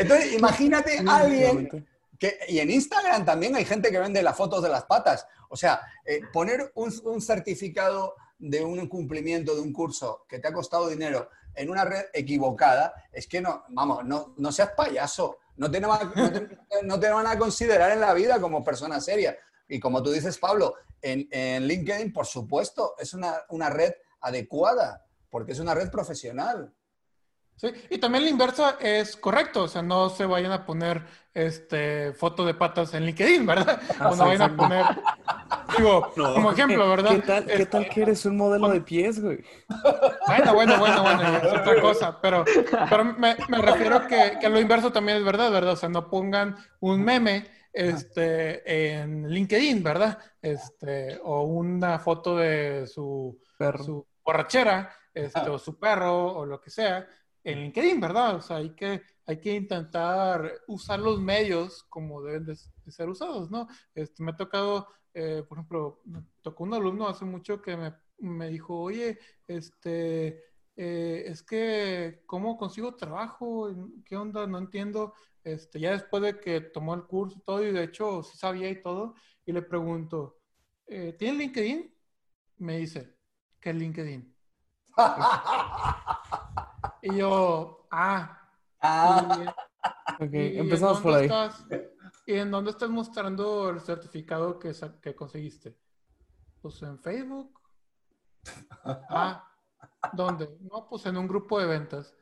Entonces, imagínate a alguien que, y en Instagram también hay gente que vende las fotos de las patas. O sea, eh, poner un, certificado de un cumplimiento de un curso que te ha costado dinero en una red equivocada, es que no, vamos, no, no seas payaso. No te, no, te, van a considerar en la vida como persona seria. Y como tú dices, Pablo, en, en LinkedIn, por supuesto, es una, una red adecuada, porque es una red profesional. Sí, y también la inversa es correcto, o sea, no se vayan a poner este foto de patas en LinkedIn, ¿verdad? O no vayan a poner Digo, como ejemplo, ¿verdad? ¿Qué tal, ¿qué tal que eres un modelo de pies, güey? Bueno, bueno, bueno, bueno, es otra cosa, pero, pero me, me refiero que, que lo inverso también es verdad, ¿verdad? O sea, no pongan un meme este, en LinkedIn, ¿verdad? Este, o una foto de su, su borrachera, este, o su perro, o lo que sea, en LinkedIn, ¿verdad? O sea, hay que, hay que intentar usar los medios como deben de, ser usados, ¿no? Este, me ha tocado, eh, por ejemplo, me tocó un alumno hace mucho que me, me dijo, oye, este, eh, es que, ¿cómo consigo trabajo? ¿Qué onda? No entiendo. Este, ya después de que tomó el curso y todo, y de hecho sí sabía y todo, y le pregunto, eh, ¿tiene LinkedIn? Me dice, ¿qué es LinkedIn? y yo, ah. ah. empezamos por ahí. ¿Y en dónde estás mostrando el certificado que, que conseguiste? Pues en Facebook. Ah, ¿dónde? No, pues en un grupo de ventas.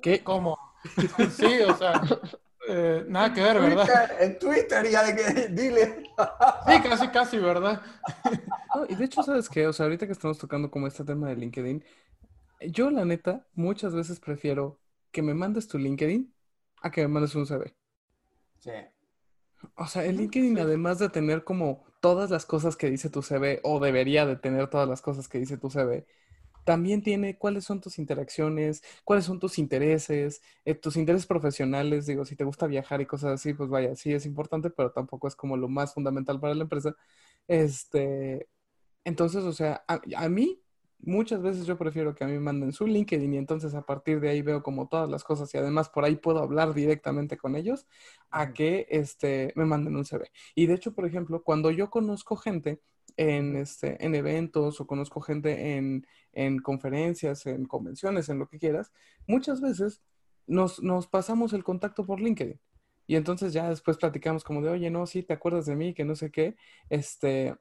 ¿Qué? ¿Cómo? Sí, o sea, eh, nada que ver, ¿verdad? En Twitter ya de que dile. Sí, casi, casi, ¿verdad? y de hecho, ¿sabes qué? O sea, ahorita que estamos tocando como este tema de LinkedIn, yo la neta muchas veces prefiero que me mandes tu LinkedIn a que me mandes un CV. Sí. O sea, el LinkedIn, además de tener como todas las cosas que dice tu CV, o debería de tener todas las cosas que dice tu CV, también tiene cuáles son tus interacciones, cuáles son tus intereses, eh, tus intereses profesionales, digo, si te gusta viajar y cosas así, pues vaya, sí es importante, pero tampoco es como lo más fundamental para la empresa. Este, entonces, o sea, a, mí muchas veces yo prefiero que a mí me manden su LinkedIn y entonces a partir de ahí veo como todas las cosas y además por ahí puedo hablar directamente con ellos a que este, me manden un CV. Y de hecho, por ejemplo, cuando yo conozco gente en, este, en eventos o conozco gente en, en conferencias, en convenciones, en lo que quieras, muchas veces nos, nos pasamos el contacto por LinkedIn. Y entonces ya después platicamos como de, oye, no, sí, te acuerdas de mí, que no sé qué, este,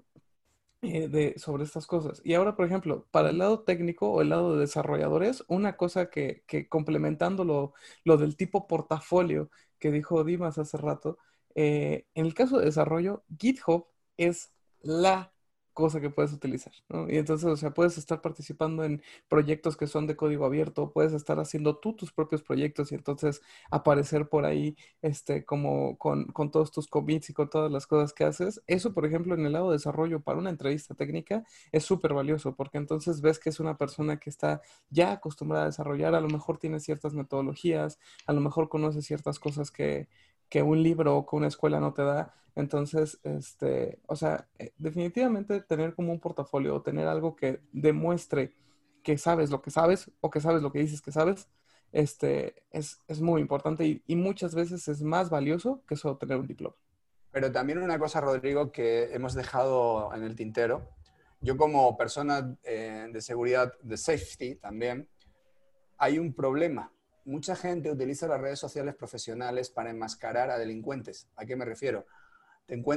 eh, de, sobre estas cosas. Y ahora, por ejemplo, para el lado técnico o el lado de desarrolladores, una cosa que, que complementando lo, lo, del tipo portafolio que dijo Dimas hace rato, eh, en el caso de desarrollo, GitHub es la cosa que puedes utilizar, ¿no? Y entonces, o sea, puedes estar participando en proyectos que son de código abierto, puedes estar haciendo tú tus propios proyectos y entonces aparecer por ahí, este, como con, con todos tus commits y con todas las cosas que haces. Eso, por ejemplo, en el lado de desarrollo para una entrevista técnica es súper valioso porque entonces ves que es una persona que está ya acostumbrada a desarrollar, a lo mejor tiene ciertas metodologías, a lo mejor conoce ciertas cosas que, que un libro o que una escuela no te da. Entonces, este, o sea, eh, definitivamente tener como un portafolio tener algo que demuestre que sabes lo que sabes o que sabes lo que dices que sabes, este, es, es muy importante y, y, muchas veces es más valioso que solo tener un diploma. Pero también una cosa, Rodrigo, que hemos dejado en el tintero. Yo como persona eh, de seguridad, de safety también, hay un problema mucha gente utiliza las redes sociales profesionales para enmascarar a delincuentes. ¿A qué me refiero?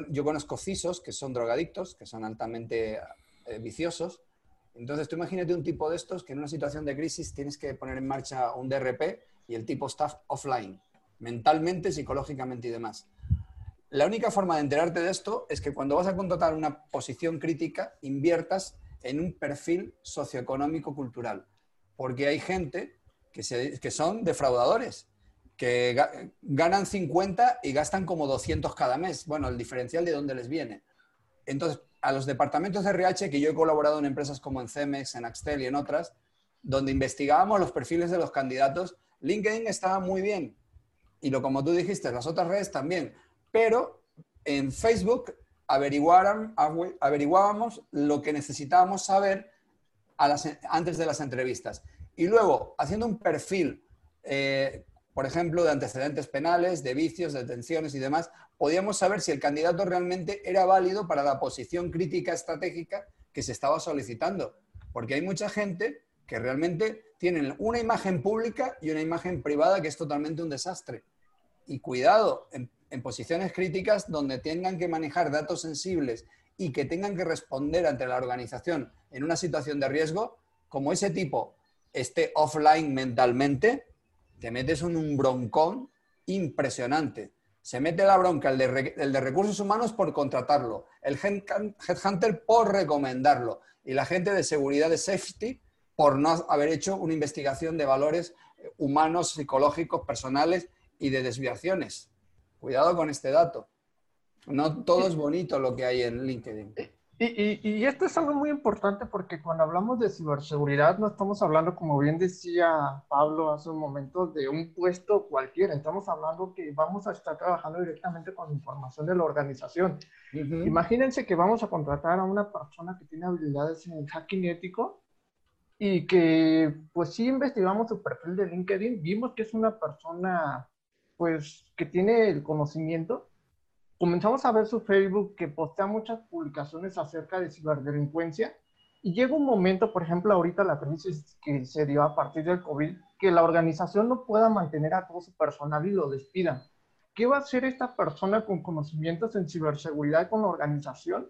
Yo conozco CISOs que son drogadictos, que son altamente eh, viciosos. Entonces, tú imagínate un tipo de estos que en una situación de crisis tienes que poner en marcha un DRP y el tipo está offline, mentalmente, psicológicamente y demás. La única forma de enterarte de esto es que cuando vas a contratar una posición crítica, inviertas en un perfil socioeconómico cultural. Porque hay gente que, son defraudadores, que ganan 50 y gastan como 200 cada mes. Bueno, el diferencial de dónde les viene. Entonces, a los departamentos de RH, que yo he colaborado en empresas como en Cemex, en Axtel y en otras, donde investigábamos los perfiles de los candidatos, LinkedIn estaba muy bien. Y lo como tú dijiste, las otras redes también. Pero en Facebook averiguábamos lo que necesitábamos saber antes de las entrevistas. Y luego, haciendo un perfil, eh, por ejemplo, de antecedentes penales, de vicios, de detenciones y demás, podíamos saber si el candidato realmente era válido para la posición crítica estratégica que se estaba solicitando. Porque hay mucha gente que realmente tienen una imagen pública y una imagen privada que es totalmente un desastre. Y cuidado, en posiciones críticas donde tengan que manejar datos sensibles y que tengan que responder ante la organización en una situación de riesgo, como ese tipo esté offline mentalmente, te metes en un broncón impresionante. Se mete la bronca el de, el de recursos humanos por contratarlo, el headhunter por recomendarlo y la gente de seguridad de safety por no haber hecho una investigación de valores eh, humanos, psicológicos, personales y de desviaciones. Cuidado con este dato. No todo es bonito lo que hay en LinkedIn. Y, esto es algo muy importante porque cuando hablamos de ciberseguridad no estamos hablando, como bien decía Pablo hace un momento, de un puesto cualquiera. Estamos hablando que vamos a estar trabajando directamente con información de la organización. Imagínense que vamos a contratar a una persona que tiene habilidades en hacking ético y que pues sí investigamos su perfil de LinkedIn, vimos que es una persona pues que tiene el conocimiento comenzamos a ver su Facebook que postea muchas publicaciones acerca de ciberdelincuencia y llega un momento, por ejemplo, ahorita la crisis que se dio a partir del COVID, que la organización no pueda mantener a todo su personal y lo despidan. ¿Qué va a hacer esta persona con conocimientos en ciberseguridad con la organización?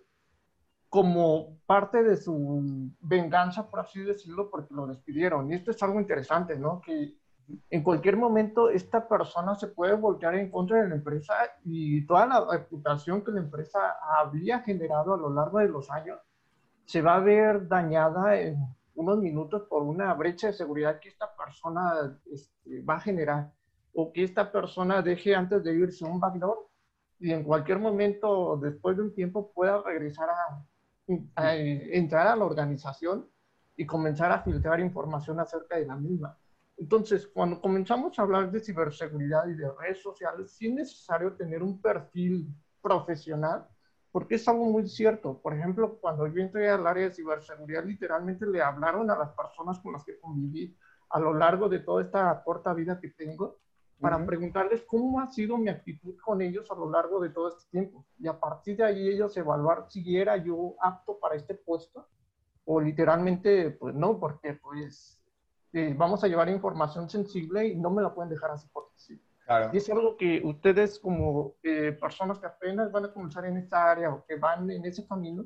como parte de su venganza, por así decirlo, porque lo despidieron. Y esto es algo interesante, ¿no? Que en cualquier momento esta persona se puede voltear en contra de la empresa y toda la reputación que la empresa había generado a lo largo de los años se va a ver dañada en unos minutos por una brecha de seguridad que esta persona este, va a generar o que esta persona deje antes de irse un backdoor y en cualquier momento después de un tiempo pueda regresar a, a entrar a la organización y comenzar a filtrar información acerca de la misma. Entonces, cuando comenzamos a hablar de ciberseguridad y de redes sociales, sí es necesario tener un perfil profesional, porque es algo muy cierto. Por ejemplo, cuando yo entré al área de ciberseguridad, literalmente le hablaron a las personas con las que conviví a lo largo de toda esta corta vida que tengo, para preguntarles cómo ha sido mi actitud con ellos a lo largo de todo este tiempo. Y a partir de ahí ellos evaluar si era yo apto para este puesto o literalmente, pues no, porque pues eh, vamos a llevar información sensible y no me la pueden dejar así por sí. Y es algo que ustedes como eh, personas que apenas van a comenzar en esta área o que van en ese camino,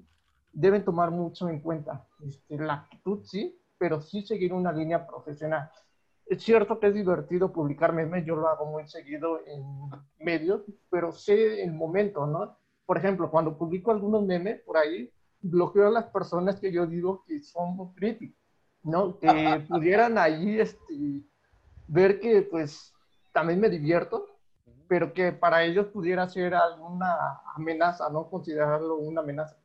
deben tomar mucho en cuenta. Este, la actitud sí, pero sí seguir una línea profesional. Es cierto que es divertido publicar memes, yo lo hago muy seguido en medios, pero sé el momento, ¿no? Por ejemplo, cuando publico algunos memes por ahí, bloqueo a las personas que yo digo que son críticos ¿no? Que pudieran ahí este, ver que pues también me divierto, pero que para ellos pudiera ser alguna amenaza, ¿no? Considerarlo una amenaza.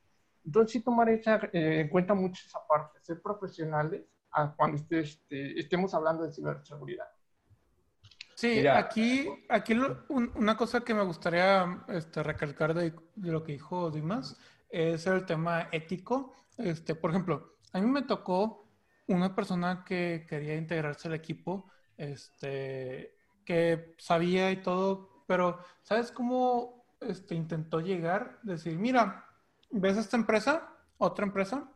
Entonces sí tomar esa, eh, en cuenta mucho esa parte, ser profesionales a cuando este, estemos hablando de ciberseguridad. Sí, aquí, aquí una cosa que me gustaría este, recalcar de, de, lo que dijo Dimas es el tema ético. Este, por ejemplo, a mí me tocó una persona que quería integrarse al equipo, este, que sabía y todo, pero ¿sabes cómo este, intentó llegar? Decir, mira, ¿ves esta empresa? ¿Otra empresa?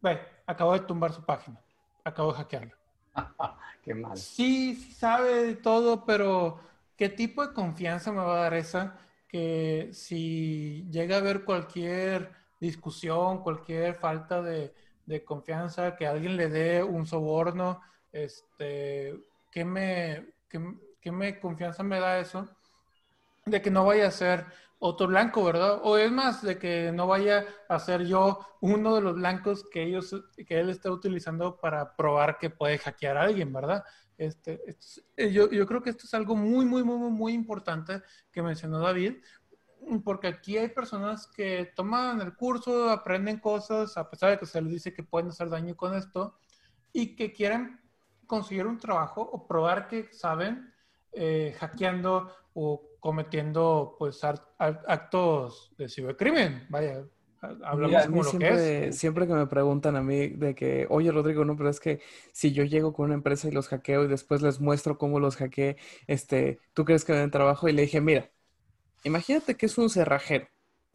Ve, acabo de tumbar su página, acabo de hackearla. Qué mal. Sí, sí sabe de todo, pero ¿qué tipo de confianza me va a dar esa? Que si llega a haber cualquier discusión, cualquier falta de, de confianza, que alguien le dé un soborno, este, ¿qué me, qué, me confianza me da eso? De que no vaya a ser otro blanco, ¿verdad? O es más, de que no vaya a ser yo uno de los blancos que ellos, que él está utilizando para probar que puede hackear a alguien, ¿verdad? Este, yo, yo creo que esto es algo muy, muy, muy, muy importante que mencionó David, porque aquí hay personas que toman el curso, aprenden cosas, a pesar de que se les dice que pueden hacer daño con esto, y que quieren conseguir un trabajo o probar que saben eh, hackeando o cometiendo pues actos de cibercrimen. Vaya, hablamos como lo que es. Siempre que me preguntan a mí de que, oye Rodrigo, no, pero es que si yo llego con una empresa y los hackeo y después les muestro cómo los hackeé, este, ¿tú crees que me den trabajo? Y le dije, mira, Imagínate que es un cerrajero,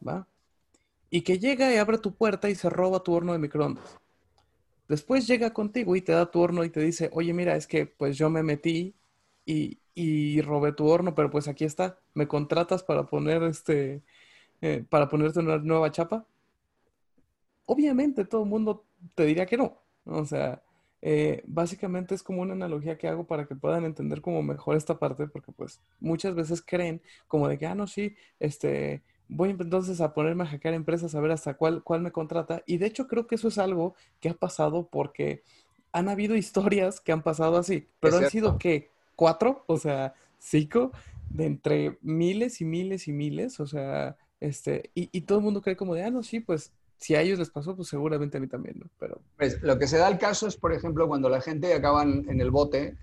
¿va? Y que llega y abre tu puerta y se roba tu horno de microondas. Después llega contigo y te da tu horno y te dice, oye, mira, es que pues yo me metí y, y robé tu horno, pero pues aquí está, ¿me contratas para poner este, eh, para ponerte una nueva chapa? Obviamente todo el mundo te diría que no. O sea, eh, básicamente es como una analogía que hago para que puedan entender como mejor esta parte, porque pues muchas veces creen como de que, ah, no, sí, este, voy entonces a ponerme a hackear empresas a ver hasta cuál, cuál me contrata. Y de hecho creo que eso es algo que ha pasado porque han habido historias que han pasado así, pero han sido que cuatro, o sea, cinco, de entre miles y miles y miles, o sea, este, y, y todo el mundo cree como de, ah, no, sí, pues si a ellos les pasó, pues seguramente a mí también, ¿no? Pero... Pues, lo que se da el caso es, por ejemplo, cuando la gente acaba en el bote,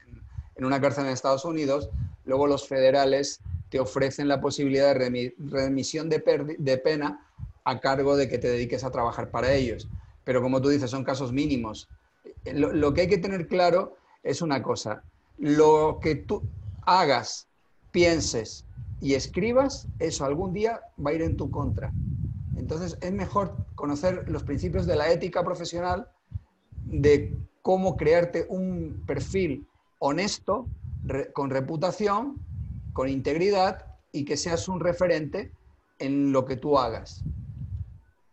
en una cárcel en Estados Unidos, luego los federales te ofrecen la posibilidad de remisión de, pena a cargo de que te dediques a trabajar para ellos. Pero como tú dices, son casos mínimos. Lo, que hay que tener claro es una cosa. Lo que tú hagas, pienses y escribas, eso algún día va a ir en tu contra. Entonces es mejor conocer los principios de la ética profesional, de cómo crearte un perfil honesto, con reputación, con integridad y que seas un referente en lo que tú hagas.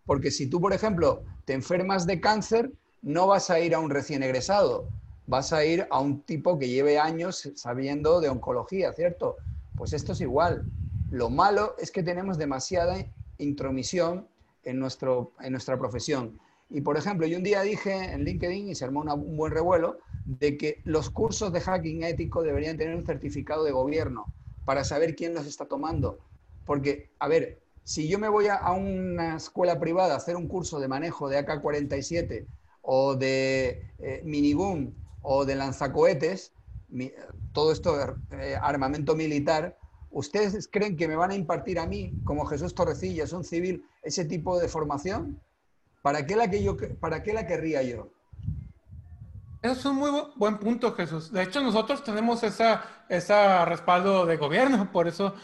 Porque si tú, por ejemplo, te enfermas de cáncer, no vas a ir a un recién egresado, vas a ir a un tipo que lleve años sabiendo de oncología, ¿cierto? Pues esto es igual. Lo malo es que tenemos demasiada intromisión en, nuestro, en nuestra profesión. Y por ejemplo, yo un día dije en LinkedIn y se armó un buen revuelo de que los cursos de hacking ético deberían tener un certificado de gobierno para saber quién los está tomando. Porque, a ver, si yo me voy a, una escuela privada a hacer un curso de manejo de AK-47 o de eh, minigun o de lanzacohetes, todo esto eh, armamento militar, ¿Ustedes creen que me van a impartir a mí, como Jesús Torrecillas, un civil, ese tipo de formación? ¿Para qué la, que yo, para qué la querría yo? Eso es un muy buen punto, Jesús. De hecho, nosotros tenemos esa, esa respaldo de gobierno, por eso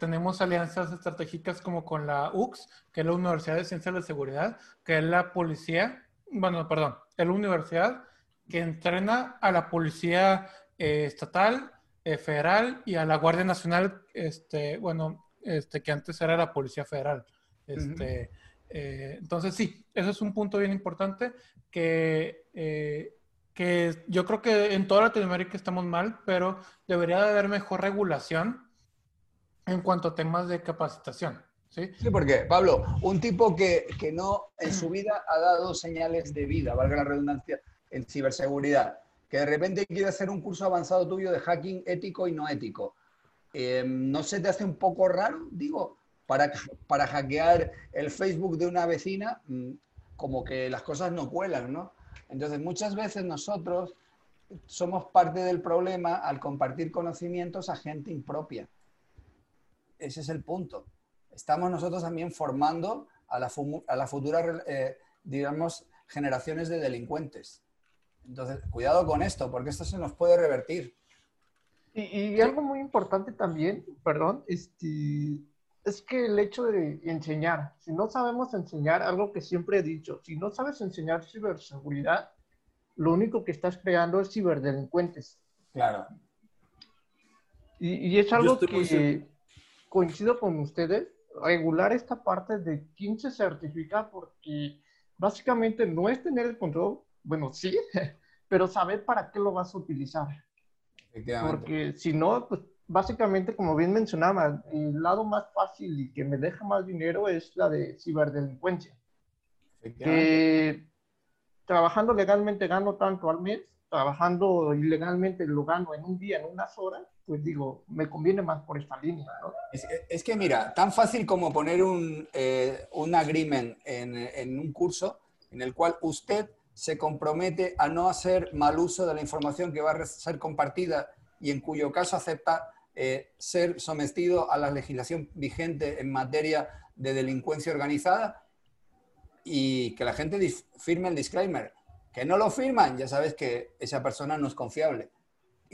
tenemos alianzas estratégicas como con la UX, que es la Universidad de Ciencias de Seguridad, que es la policía, bueno, perdón, es la universidad que entrena a la policía eh, estatal, eh, federal y a la Guardia Nacional, este, bueno, este, que antes era la Policía Federal. Este, eh, entonces, sí, eso es un punto bien importante que, eh, que yo creo que en toda Latinoamérica estamos mal, pero debería de haber mejor regulación en cuanto a temas de capacitación. ¿Sí? sí, porque, Pablo, un tipo que, que no en su vida ha dado señales de vida, valga la redundancia, en ciberseguridad, que de repente quiere hacer un curso avanzado tuyo de hacking ético y no ético. Eh, ¿No se te hace un poco raro? Digo, para, para hackear el Facebook de una vecina, mm, como que las cosas no cuelan, ¿no? Entonces, muchas veces nosotros somos parte del problema al compartir conocimientos a gente impropia. Ese es el punto. Estamos nosotros también formando a la, a futura, eh, digamos, generaciones de delincuentes. Entonces, cuidado con esto, porque esto se nos puede revertir. Y, algo muy importante también, perdón, este, es que el hecho de enseñar, si no sabemos enseñar, algo que siempre he dicho, si no sabes enseñar ciberseguridad, lo único que estás creando es ciberdelincuentes. Claro. Y, es algo que coincido con ustedes, regular esta parte de quién se certifica, porque básicamente no es tener el control, bueno, sí, pero saber para qué lo vas a utilizar. Porque si no, pues básicamente, como bien mencionaba, el lado más fácil y que me deja más dinero es la de ciberdelincuencia. Que trabajando legalmente gano tanto al mes, trabajando ilegalmente lo gano en un día, en unas horas, pues digo, me conviene más por esta línea. ¿no? Es, que mira, tan fácil como poner un, eh, un agreement en, en un curso en el cual usted se compromete a no hacer mal uso de la información que va a ser compartida y en cuyo caso acepta eh, ser sometido a la legislación vigente en materia de delincuencia organizada y que la gente firme el disclaimer. Que no lo firman, ya sabes que esa persona no es confiable.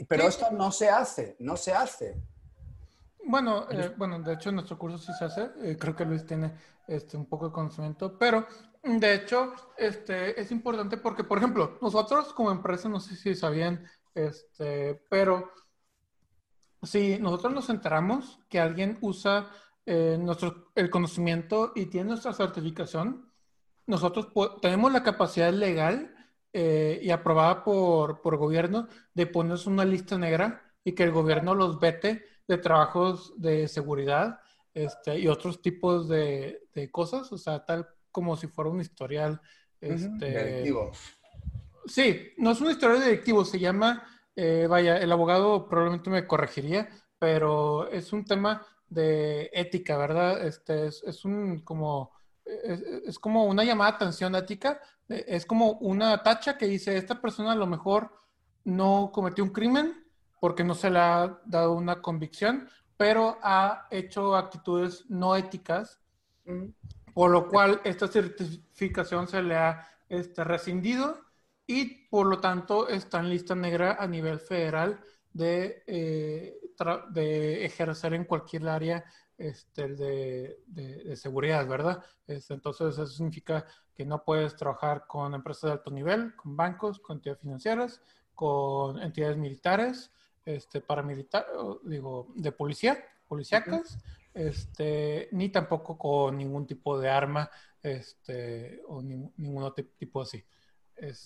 Pero esto no se hace, no se hace. Bueno, eh, bueno, de hecho en nuestro curso sí se hace. Eh, creo que Luis tiene este, un poco de conocimiento, pero de hecho, este, es importante porque, por ejemplo, nosotros como empresa, no sé si sabían, este, pero si nosotros nos enteramos que alguien usa eh, nuestro, el conocimiento y tiene nuestra certificación, nosotros tenemos la capacidad legal eh, y aprobada por, por gobierno de ponerse una lista negra y que el gobierno los vete de trabajos de seguridad este, y otros tipos de, de, cosas, o sea, tal como si fuera un historial. Este, Sí, no es un historial directivo, se llama, eh, vaya, el abogado probablemente me corregiría, pero es un tema de ética, ¿verdad? Este, es, es un como, es, es, como una llamada de atención ética, eh, es como una tacha que dice, esta persona a lo mejor no cometió un crimen porque no se le ha dado una convicción, pero ha hecho actitudes no éticas, por lo cual esta certificación se le ha este, rescindido y por lo tanto está en lista negra a nivel federal de, eh, de ejercer en cualquier área este, de, de, seguridad, ¿verdad? Este, entonces eso significa que no puedes trabajar con empresas de alto nivel, con bancos, con entidades financieras, con entidades militares, este, paramilitar, digo, de policía, policíacas, este, ni tampoco con ningún tipo de arma este, o ningún otro tipo así.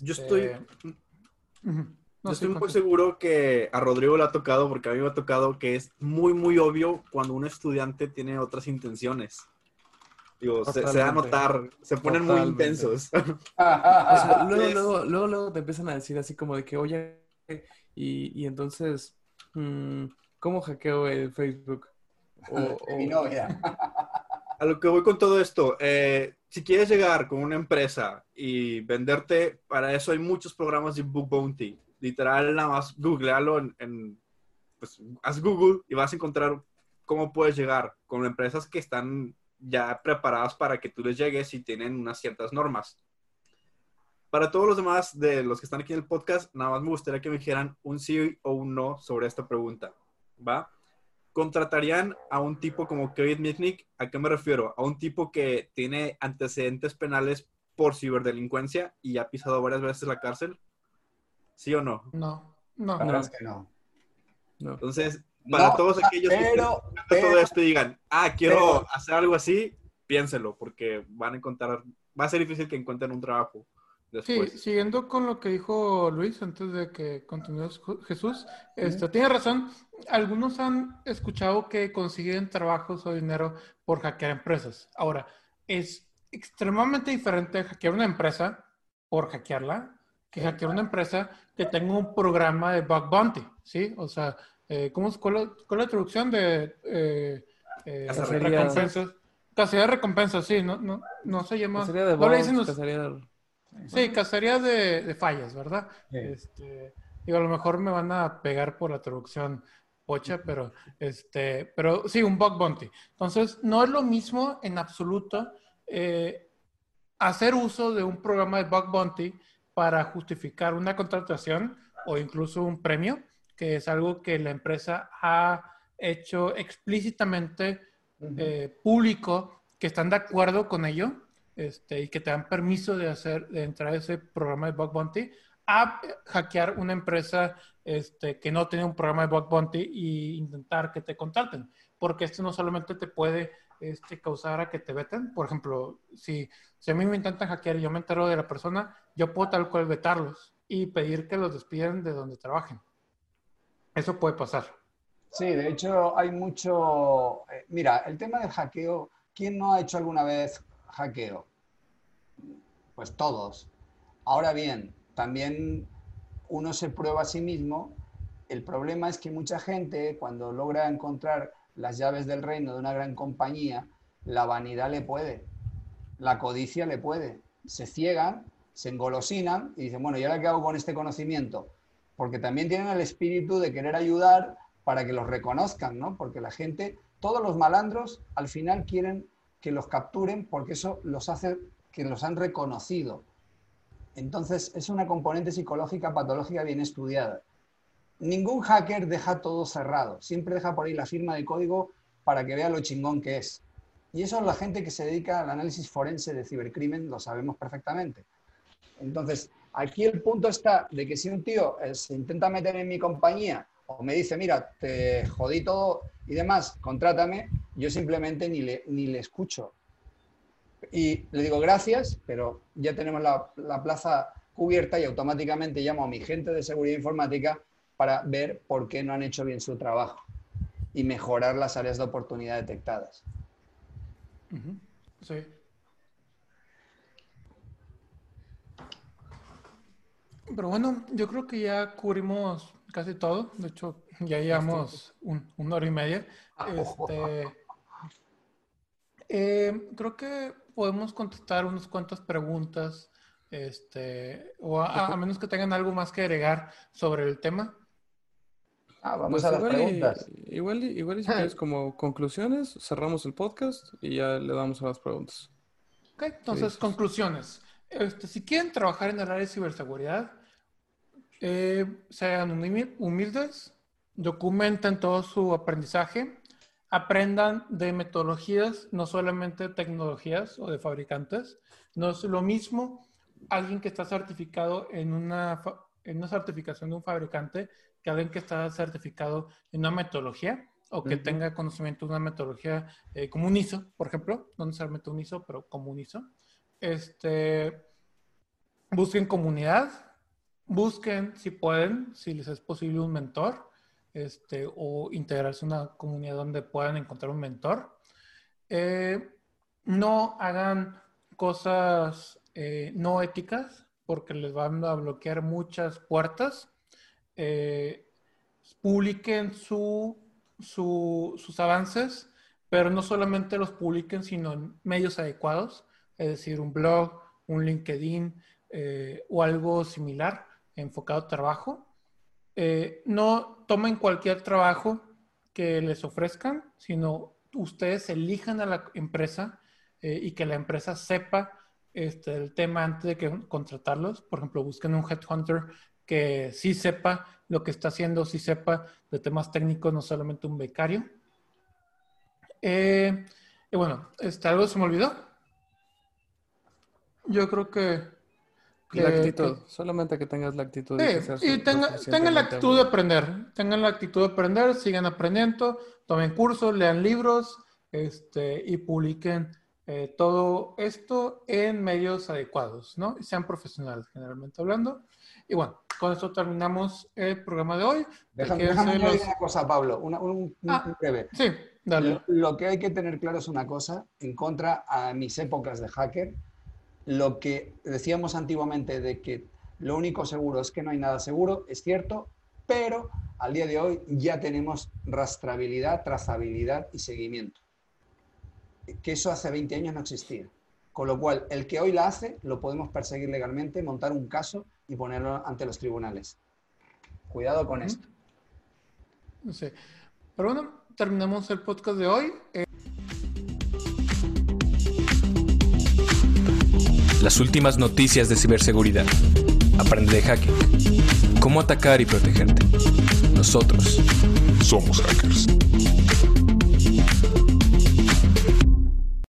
Yo estoy, yo estoy muy seguro que a Rodrigo le ha tocado, porque a mí me ha tocado que es muy, muy obvio cuando un estudiante tiene otras intenciones. Digo, se, se, da a notar, se ponen muy intensos. luego, luego, luego, te empiezan a decir así como de que, oye, y, y entonces, mm, ¿cómo hackeo el Facebook? O, Mi novia. A lo que voy con todo esto, eh, si quieres llegar con una empresa y venderte, para eso hay muchos programas de Book Bounty. Literal, nada más googlealo en, en pues, haz Google y vas a encontrar cómo puedes llegar con empresas que están ya preparadas para que tú les llegues y tienen unas ciertas normas. Para todos los demás de los que están aquí en el podcast, nada más me gustaría que me dijeran un sí o un no sobre esta pregunta. ¿Va? Contratarían a un tipo como Kevin Mitnick. ¿A qué me refiero? A un tipo que tiene antecedentes penales por ciberdelincuencia y ha pisado varias veces la cárcel. ¿Sí o no? No, no. La verdad es que no. Entonces, para todos aquellos que todo esto y digan, ah, quiero hacer algo así, piénselo, porque van a encontrar, va a ser difícil que encuentren un trabajo. Sí, siguiendo con lo que dijo Luis antes de que continúe Jesús, este, tiene razón. Algunos han escuchado que consiguen trabajos o dinero por hackear empresas. Ahora, es extremadamente diferente hackear una empresa por hackearla que hackear una empresa que tenga un programa de bug bounty, ¿sí? O sea, eh, ¿cómo, cuál, es la traducción de eh, eh, recompensas? Cacería de recompensas, sí, no, no, no se llama. Cacería de bugs, Sí, cacería de, fallas, ¿verdad? Este, digo, a lo mejor me van a pegar por la traducción pocha, pero, este, pero sí, un bug bounty. Entonces, no es lo mismo en absoluto eh, hacer uso de un programa de bug bounty para justificar una contratación o incluso un premio, que es algo que la empresa ha hecho explícitamente eh, público, que están de acuerdo con ello este, y que te dan permiso de hacer, de entrar a ese programa de Bug Bounty, a hackear una empresa este, que no tiene un programa de Bug Bounty e intentar que te contraten. Porque esto no solamente te puede este, causar a que te veten. Por ejemplo, si, si a mí me intentan hackear y yo me entero de la persona, yo puedo tal cual vetarlos y pedir que los despidan de donde trabajen. Eso puede pasar. Sí, de hecho hay mucho... Eh, mira, el tema del hackeo, ¿quién no ha hecho alguna vez hackeo? Pues todos. Ahora bien, también uno se prueba a sí mismo. El problema es que mucha gente, cuando logra encontrar las llaves del reino de una gran compañía, la vanidad le puede, la codicia le puede. Se ciegan, se engolosinan y dicen, bueno, ¿y ahora qué hago con este conocimiento? Porque también tienen el espíritu de querer ayudar para que los reconozcan, ¿no? Porque la gente, todos los malandros al final quieren que los capturen porque eso los hace que los han reconocido. Entonces, es una componente psicológica patológica bien estudiada. Ningún hacker deja todo cerrado, siempre deja por ahí la firma de código para que vea lo chingón que es. Y eso la gente que se dedica al análisis forense de cibercrimen lo sabemos perfectamente. Entonces, aquí el punto está de que si un tío eh, se intenta meter en mi compañía o me dice, mira, te jodí todo y demás, contrátame, yo simplemente ni le, ni le escucho y le digo gracias, pero ya tenemos la, plaza cubierta y automáticamente llamo a mi gente de seguridad informática para ver por qué no han hecho bien su trabajo y mejorar las áreas de oportunidad detectadas. Sí. Pero bueno, yo creo que ya cubrimos casi todo. De hecho, ya llevamos una hora y media. Este, eh, creo que podemos contestar unas cuantas preguntas, este, o a, menos que tengan algo más que agregar sobre el tema. Ah, vamos pues a las preguntas. igual, igual y si quieres como conclusiones, cerramos el podcast y ya le damos a las preguntas. Ok, entonces conclusiones. Este, si quieren trabajar en el área de ciberseguridad, eh, sean humildes, documenten todo su aprendizaje, aprendan de metodologías, no solamente tecnologías o de fabricantes. No es lo mismo alguien que está certificado en una, en una certificación de un fabricante que alguien que está certificado en una metodología o que tenga conocimiento de una metodología eh, como un ISO, por ejemplo, no necesariamente un ISO, pero como un ISO. Este, busquen comunidad, busquen si pueden, si les es posible un mentor, este, o integrarse en una comunidad donde puedan encontrar un mentor. Eh, no hagan cosas eh, no éticas porque les van a bloquear muchas puertas. Eh, publiquen su, sus avances, pero no solamente los publiquen, sino en medios adecuados, es decir, un blog, un LinkedIn o algo similar enfocado a trabajo. Eh, no tomen cualquier trabajo que les ofrezcan, sino ustedes elijan a la empresa eh, y que la empresa sepa este, el tema antes de contratarlos. Por ejemplo, busquen un headhunter que sí sepa lo que está haciendo, sí sepa de temas técnicos, no solamente un becario. Eh, y bueno, este, ¿algo se me olvidó? Yo creo que la actitud, solamente que tengas la actitud de Y tengan la actitud de aprender, tengan la actitud de aprender, sigan aprendiendo, tomen cursos, lean libros este, y publiquen eh, todo esto en medios adecuados, ¿no? Y sean profesionales, generalmente hablando. Y bueno, con esto terminamos el programa de hoy. Déjame, una cosa, Pablo, un, ah, breve. Sí, dale. lo que hay que tener claro es una cosa, en contra a mis épocas de hacker, lo que decíamos antiguamente de que lo único seguro es que no hay nada seguro, es cierto, pero al día de hoy ya tenemos rastrabilidad, trazabilidad y seguimiento. Que eso hace 20 años no existía. Con lo cual, el que hoy la hace, lo podemos perseguir legalmente, montar un caso y ponerlo ante los tribunales. Cuidado con esto. No sé. Pero bueno, terminamos el podcast de hoy. Las últimas noticias de ciberseguridad. Aprende de hacking. Cómo atacar y protegerte. Nosotros somos hackers.